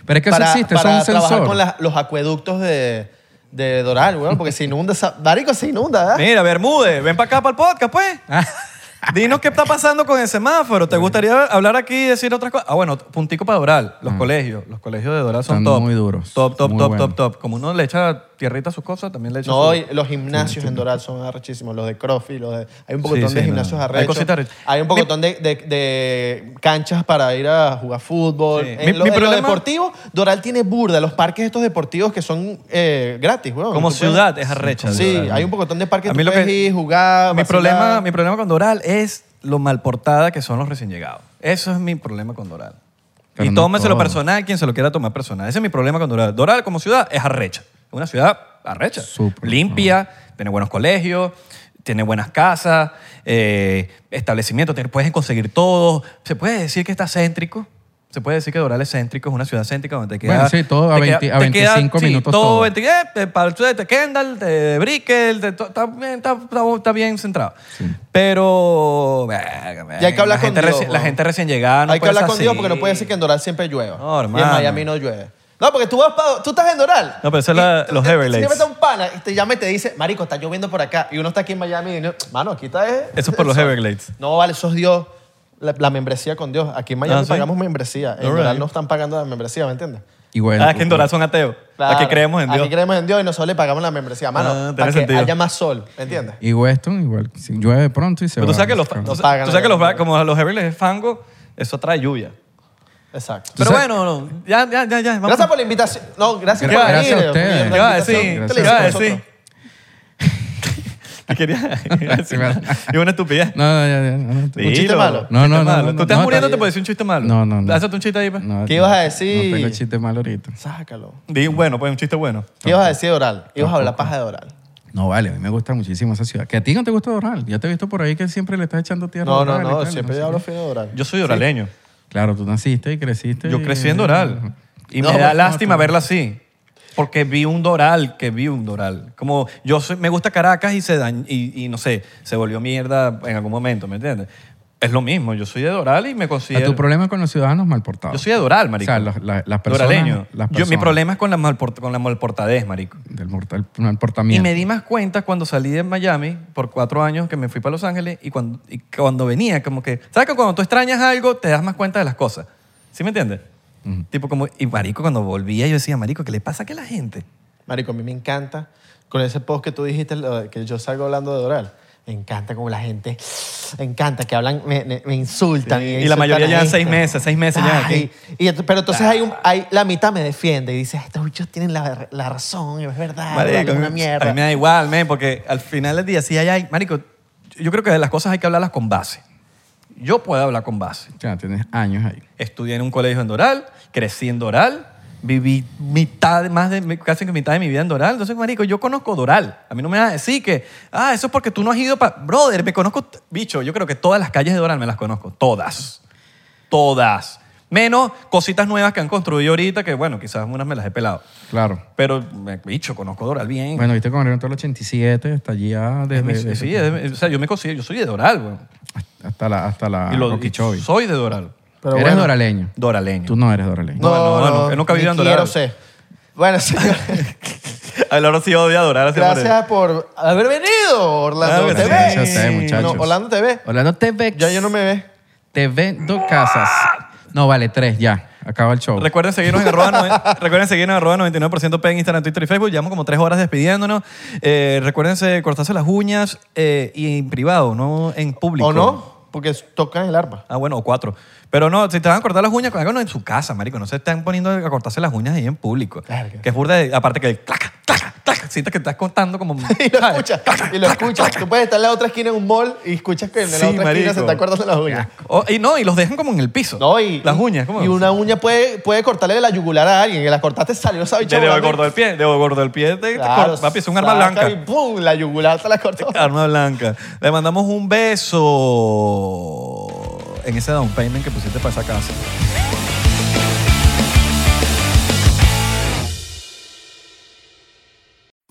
Speaker 1: Pero es que eso existe,
Speaker 3: para
Speaker 1: eso es un
Speaker 3: trabajar
Speaker 1: sensor.
Speaker 3: con los acueductos de, de Doral, weón, porque se inunda esa... Marico, se inunda, ¿verdad?
Speaker 2: Mira, Bermúdez, ven para acá para el podcast, pues. Dinos qué está pasando con el semáforo. ¿Te gustaría hablar aquí y decir otras cosas? Ah, bueno, puntico para Doral. Los colegios. Los colegios de Doral son
Speaker 1: Están
Speaker 2: top.
Speaker 1: muy duros,
Speaker 2: Top, top,
Speaker 1: muy
Speaker 2: top,
Speaker 1: buenos.
Speaker 2: top, top. Como uno le echa tierrita a sus cosas, también le echa
Speaker 3: No,
Speaker 2: su-
Speaker 3: y los gimnasios en Doral son arrechísimos, los de CrossFit, los de... Hay un
Speaker 2: Sí,
Speaker 3: pocotón
Speaker 2: sí,
Speaker 3: de
Speaker 2: no.
Speaker 3: gimnasios
Speaker 2: Hay
Speaker 3: arrechos.
Speaker 2: cositas arrechas.
Speaker 3: Hay un pocotón de, de- de canchas para ir a jugar fútbol.
Speaker 2: Sí.
Speaker 3: En,
Speaker 2: Mi-
Speaker 3: lo,
Speaker 2: mi
Speaker 3: en lo
Speaker 2: problema-
Speaker 3: deportivo, Doral tiene burda, los parques estos deportivos que son eh, gratis, weón.
Speaker 2: Como
Speaker 3: Tú puedes-
Speaker 2: ciudad es arrecha.
Speaker 3: Sí,
Speaker 2: Doral.
Speaker 3: hay un pocotón de parques
Speaker 2: A
Speaker 3: que
Speaker 2: mí
Speaker 3: tú
Speaker 2: lo
Speaker 3: puedes
Speaker 2: que-
Speaker 3: ir, jugar,
Speaker 2: mi
Speaker 3: vacilar.
Speaker 2: problema, mi problema con Doral es lo mal portada que son los recién llegados. Eso es mi problema con Doral.
Speaker 1: Pero
Speaker 2: y
Speaker 1: no
Speaker 2: tómeselo
Speaker 1: todo.
Speaker 2: personal quien se lo quiera tomar personal. Ese es mi problema con Doral. Doral como ciudad es arrecha. Es una ciudad arrecha.
Speaker 1: Súper.
Speaker 2: Limpia, tiene buenos colegios, tiene buenas casas, eh, establecimientos, te puedes conseguir todo. Se puede decir que está céntrico. Se puede decir que Doral es céntrico, es una ciudad céntrica donde te queda...
Speaker 1: Bueno, sí, todo a
Speaker 2: te
Speaker 1: 20 a
Speaker 2: te
Speaker 1: 25
Speaker 2: sí,
Speaker 1: minutos
Speaker 2: todo.
Speaker 1: todo.
Speaker 2: 20, eh, de- para el de Kendall, de Brickell, de to- está, bien, está, está- está bien centrado. Pero... verga,
Speaker 3: Y hay que hablar
Speaker 2: la
Speaker 3: con Dios,
Speaker 2: reci- La gente recién llegada no
Speaker 3: Hay que hablar con Dios
Speaker 2: así.
Speaker 3: porque no puede decir que en Doral siempre llueva.
Speaker 2: No,
Speaker 3: y
Speaker 2: hermano.
Speaker 3: en Miami no llueve. No, porque tú, vas pa- tú estás en Doral.
Speaker 2: No, pero eso es
Speaker 3: Y
Speaker 2: la- los
Speaker 3: te-
Speaker 2: Everglades.
Speaker 3: Siempre está un pana y te llama y te dice, marico, está lloviendo por acá. Y uno está aquí en Miami y dice, mano, aquí está... eh,
Speaker 2: Eso es por los
Speaker 3: sol".
Speaker 2: Everglades.
Speaker 3: No, vale, eso es Dios. La, la membresía con Dios. Aquí en Miami
Speaker 2: Ah, ¿sí?
Speaker 3: pagamos membresía. En
Speaker 2: All
Speaker 3: Doral
Speaker 2: right.
Speaker 3: no están pagando la membresía, ¿me entiendes?
Speaker 1: Y bueno,
Speaker 2: Ah, que en Doral son ateos.
Speaker 3: Claro.
Speaker 2: Aquí creemos en Dios.
Speaker 3: Aquí creemos en Dios y nosotros le pagamos la membresía. Mano,
Speaker 2: Ah, tiene
Speaker 3: para que
Speaker 2: sentido.
Speaker 3: haya más sol, ¿me entiendes?
Speaker 1: Y Weston igual. Si llueve pronto y se
Speaker 2: Pero tú
Speaker 1: va.
Speaker 2: sabes que los, tú,
Speaker 3: pagan
Speaker 2: tú sabes que los, como los Everglades es fango, eso trae lluvia.
Speaker 3: Exacto.
Speaker 2: Pero
Speaker 1: sabes-
Speaker 2: bueno, no, ya, ya, ya, ya. vamos.
Speaker 3: Gracias por la invitación. No, gracias
Speaker 1: Gra-
Speaker 3: por
Speaker 1: gracias
Speaker 3: venir.
Speaker 1: a ustedes.
Speaker 3: por la
Speaker 2: ¿Qué iba a
Speaker 1: Gracias.
Speaker 3: le
Speaker 2: ¿Qué iba a decir?
Speaker 3: nosotros?
Speaker 2: ¿Qué quería? Y una estupidez.
Speaker 1: No, no, ya, ya. no, no,
Speaker 3: Un chiste malo.
Speaker 1: No, no, no,
Speaker 2: malo.
Speaker 1: no,
Speaker 2: ¿Tú
Speaker 1: no,
Speaker 2: estás
Speaker 1: no,
Speaker 2: muriendo?
Speaker 1: está
Speaker 2: ¿Te puedes decir un chiste malo?
Speaker 1: No, no, no.
Speaker 2: Hazte un chiste ahí, pues.
Speaker 1: No,
Speaker 3: ¿Qué ibas a decir?
Speaker 1: No tengo chiste malo ahorita.
Speaker 3: Sácalo.
Speaker 2: Di bueno, pues un chiste bueno.
Speaker 3: ¿Qué ibas a decir de Doral? Ibas a hablar paja de Doral.
Speaker 1: No, vale, a mí me gusta muchísimo esa ciudad. Que a ti no te gusta Doral. Ya te he visto por ahí que siempre le estás echando tierra a
Speaker 3: No, no,
Speaker 1: Doral y
Speaker 3: no.
Speaker 1: tal,
Speaker 3: Siempre
Speaker 1: sé
Speaker 3: yo hablo fino de Doral.
Speaker 2: Yo soy doraleño.
Speaker 1: Claro, tú naciste y creciste.
Speaker 2: Yo crecí en Doral. Y
Speaker 3: No,
Speaker 2: me da
Speaker 3: no,
Speaker 2: lástima
Speaker 1: no.
Speaker 2: verla así. Porque vi un Doral, que vi un Doral. Como yo soy- me gusta Caracas y se dañ- y, y no sé, se volvió mierda en algún momento, ¿me entiendes? Es lo mismo, yo soy de Doral y me
Speaker 1: A
Speaker 2: considero...
Speaker 1: tu problema con los ciudadanos mal portados.
Speaker 2: Yo soy de Doral, marico.
Speaker 1: O sea, los- la- las personas.
Speaker 2: Doraleño.
Speaker 1: Las
Speaker 2: Yo, mi
Speaker 1: personas
Speaker 2: problema es con la, malport- con la malportadez, marico.
Speaker 1: Del mortal, mal
Speaker 2: Y
Speaker 1: portamiento.
Speaker 2: me di más cuenta cuando salí de Miami por cuatro años que me fui para Los Ángeles y cuando, y cuando venía, como que. ¿Sabes que cuando tú extrañas algo te das más cuenta de las cosas? ¿Sí me entiendes? Tipo como. Y Marico, cuando volvía, yo decía, Marico, ¿qué le pasa a la gente?
Speaker 3: Marico, a mí me encanta, con ese post que tú dijiste, que yo salgo hablando de Doral, me encanta como la gente, me encanta que hablan, me, me- me insultan.
Speaker 2: Sí,
Speaker 3: me
Speaker 2: y la mayoría llevan seis meses, seis meses ya
Speaker 3: y ent- pero entonces hay, un, hay la mitad me defiende y dice, estos bichos tienen la, la razón, es verdad,
Speaker 2: Marico,
Speaker 3: es una
Speaker 2: a mí
Speaker 3: mierda.
Speaker 2: me da igual, men, porque al final del día, si hay, hay. Marico, yo creo que de las cosas hay que hablarlas con base. Yo puedo hablar con base.
Speaker 1: Sea, tienes años ahí.
Speaker 2: Estudié en un colegio en Doral, crecí en Doral, viví mitad, más de, casi mitad de mi vida en Doral. Entonces, marico, yo conozco Doral. A mí no me vas a decir que, ah, eso es porque tú no has ido para... Brother, me conozco... Bicho, yo creo que todas las calles de Doral me las conozco. Todas. Todas. Menos cositas nuevas que han construido ahorita, que bueno, quizás unas me las he pelado.
Speaker 1: Claro.
Speaker 2: Pero, me- bicho, conozco Doral bien.
Speaker 1: Bueno, viste con el evento del 87, hasta allí ya
Speaker 2: Es mi-
Speaker 1: desde,
Speaker 2: sí, es- o sea, yo me considero, yo soy de Doral, güey.
Speaker 1: hasta la, hasta la
Speaker 2: y lo-
Speaker 1: Okeechobee.
Speaker 2: y soy de Doral.
Speaker 3: Pero
Speaker 1: eres
Speaker 3: bueno.
Speaker 1: doraleño.
Speaker 2: Doraleño.
Speaker 1: Tú no eres doraleño.
Speaker 2: No, no, no, él nunca
Speaker 3: ni
Speaker 2: vivido en Doral.
Speaker 3: quiero ser. Bueno, señores,
Speaker 2: Ahora sí odia a Doral. así
Speaker 3: gracias por haber venido, Orlando
Speaker 2: que.
Speaker 3: TV.
Speaker 1: Gracias a ustedes, muchachos.
Speaker 3: No, Orlando TV.
Speaker 1: Orlando TV.
Speaker 3: Ya yo no me ve.
Speaker 1: TV dos casas. No, vale, tres, ya. Acaba el show.
Speaker 2: Recuerden seguirnos en arroba, noven- recuerden seguirnos en arroba 99% P en Instagram, Twitter y Facebook. Llevamos como tres horas despidiéndonos. Eh, recuérdense cortarse las uñas eh, y en privado, no en público.
Speaker 3: ¿O no? Porque tocan el arma.
Speaker 2: Ah, bueno, o cuatro. Pero no, si te van a cortar las uñas, háganlo en su casa, marico. No se están poniendo a cortarse las uñas ahí en público.
Speaker 3: Verga.
Speaker 2: Que es burda de, aparte que el claca, claca, claca, sientes que estás contando como...
Speaker 3: Y lo escuchas. Y lo escuchas. Tú puedes estar en la otra esquina en un mall y escuchas que en la
Speaker 2: Sí,
Speaker 3: otra
Speaker 2: marico.
Speaker 3: esquina se está cortando las uñas.
Speaker 2: Oh, y no, y los dejan como en el piso.
Speaker 3: No, y,
Speaker 2: Las uñas, ¿cómo?
Speaker 3: Y una uña puede, puede cortarle la yugular a alguien. Que la cortaste salió esa bicha
Speaker 2: De dedo
Speaker 3: volando.
Speaker 2: gordo del pie, dedo gordo del pie. Te,
Speaker 3: Claro,
Speaker 2: papi, es un arma blanca.
Speaker 3: Y ¡pum! La yugular te la cortó.
Speaker 2: Arma blanca. Le mandamos un beso en ese down payment que pusiste para esa casa.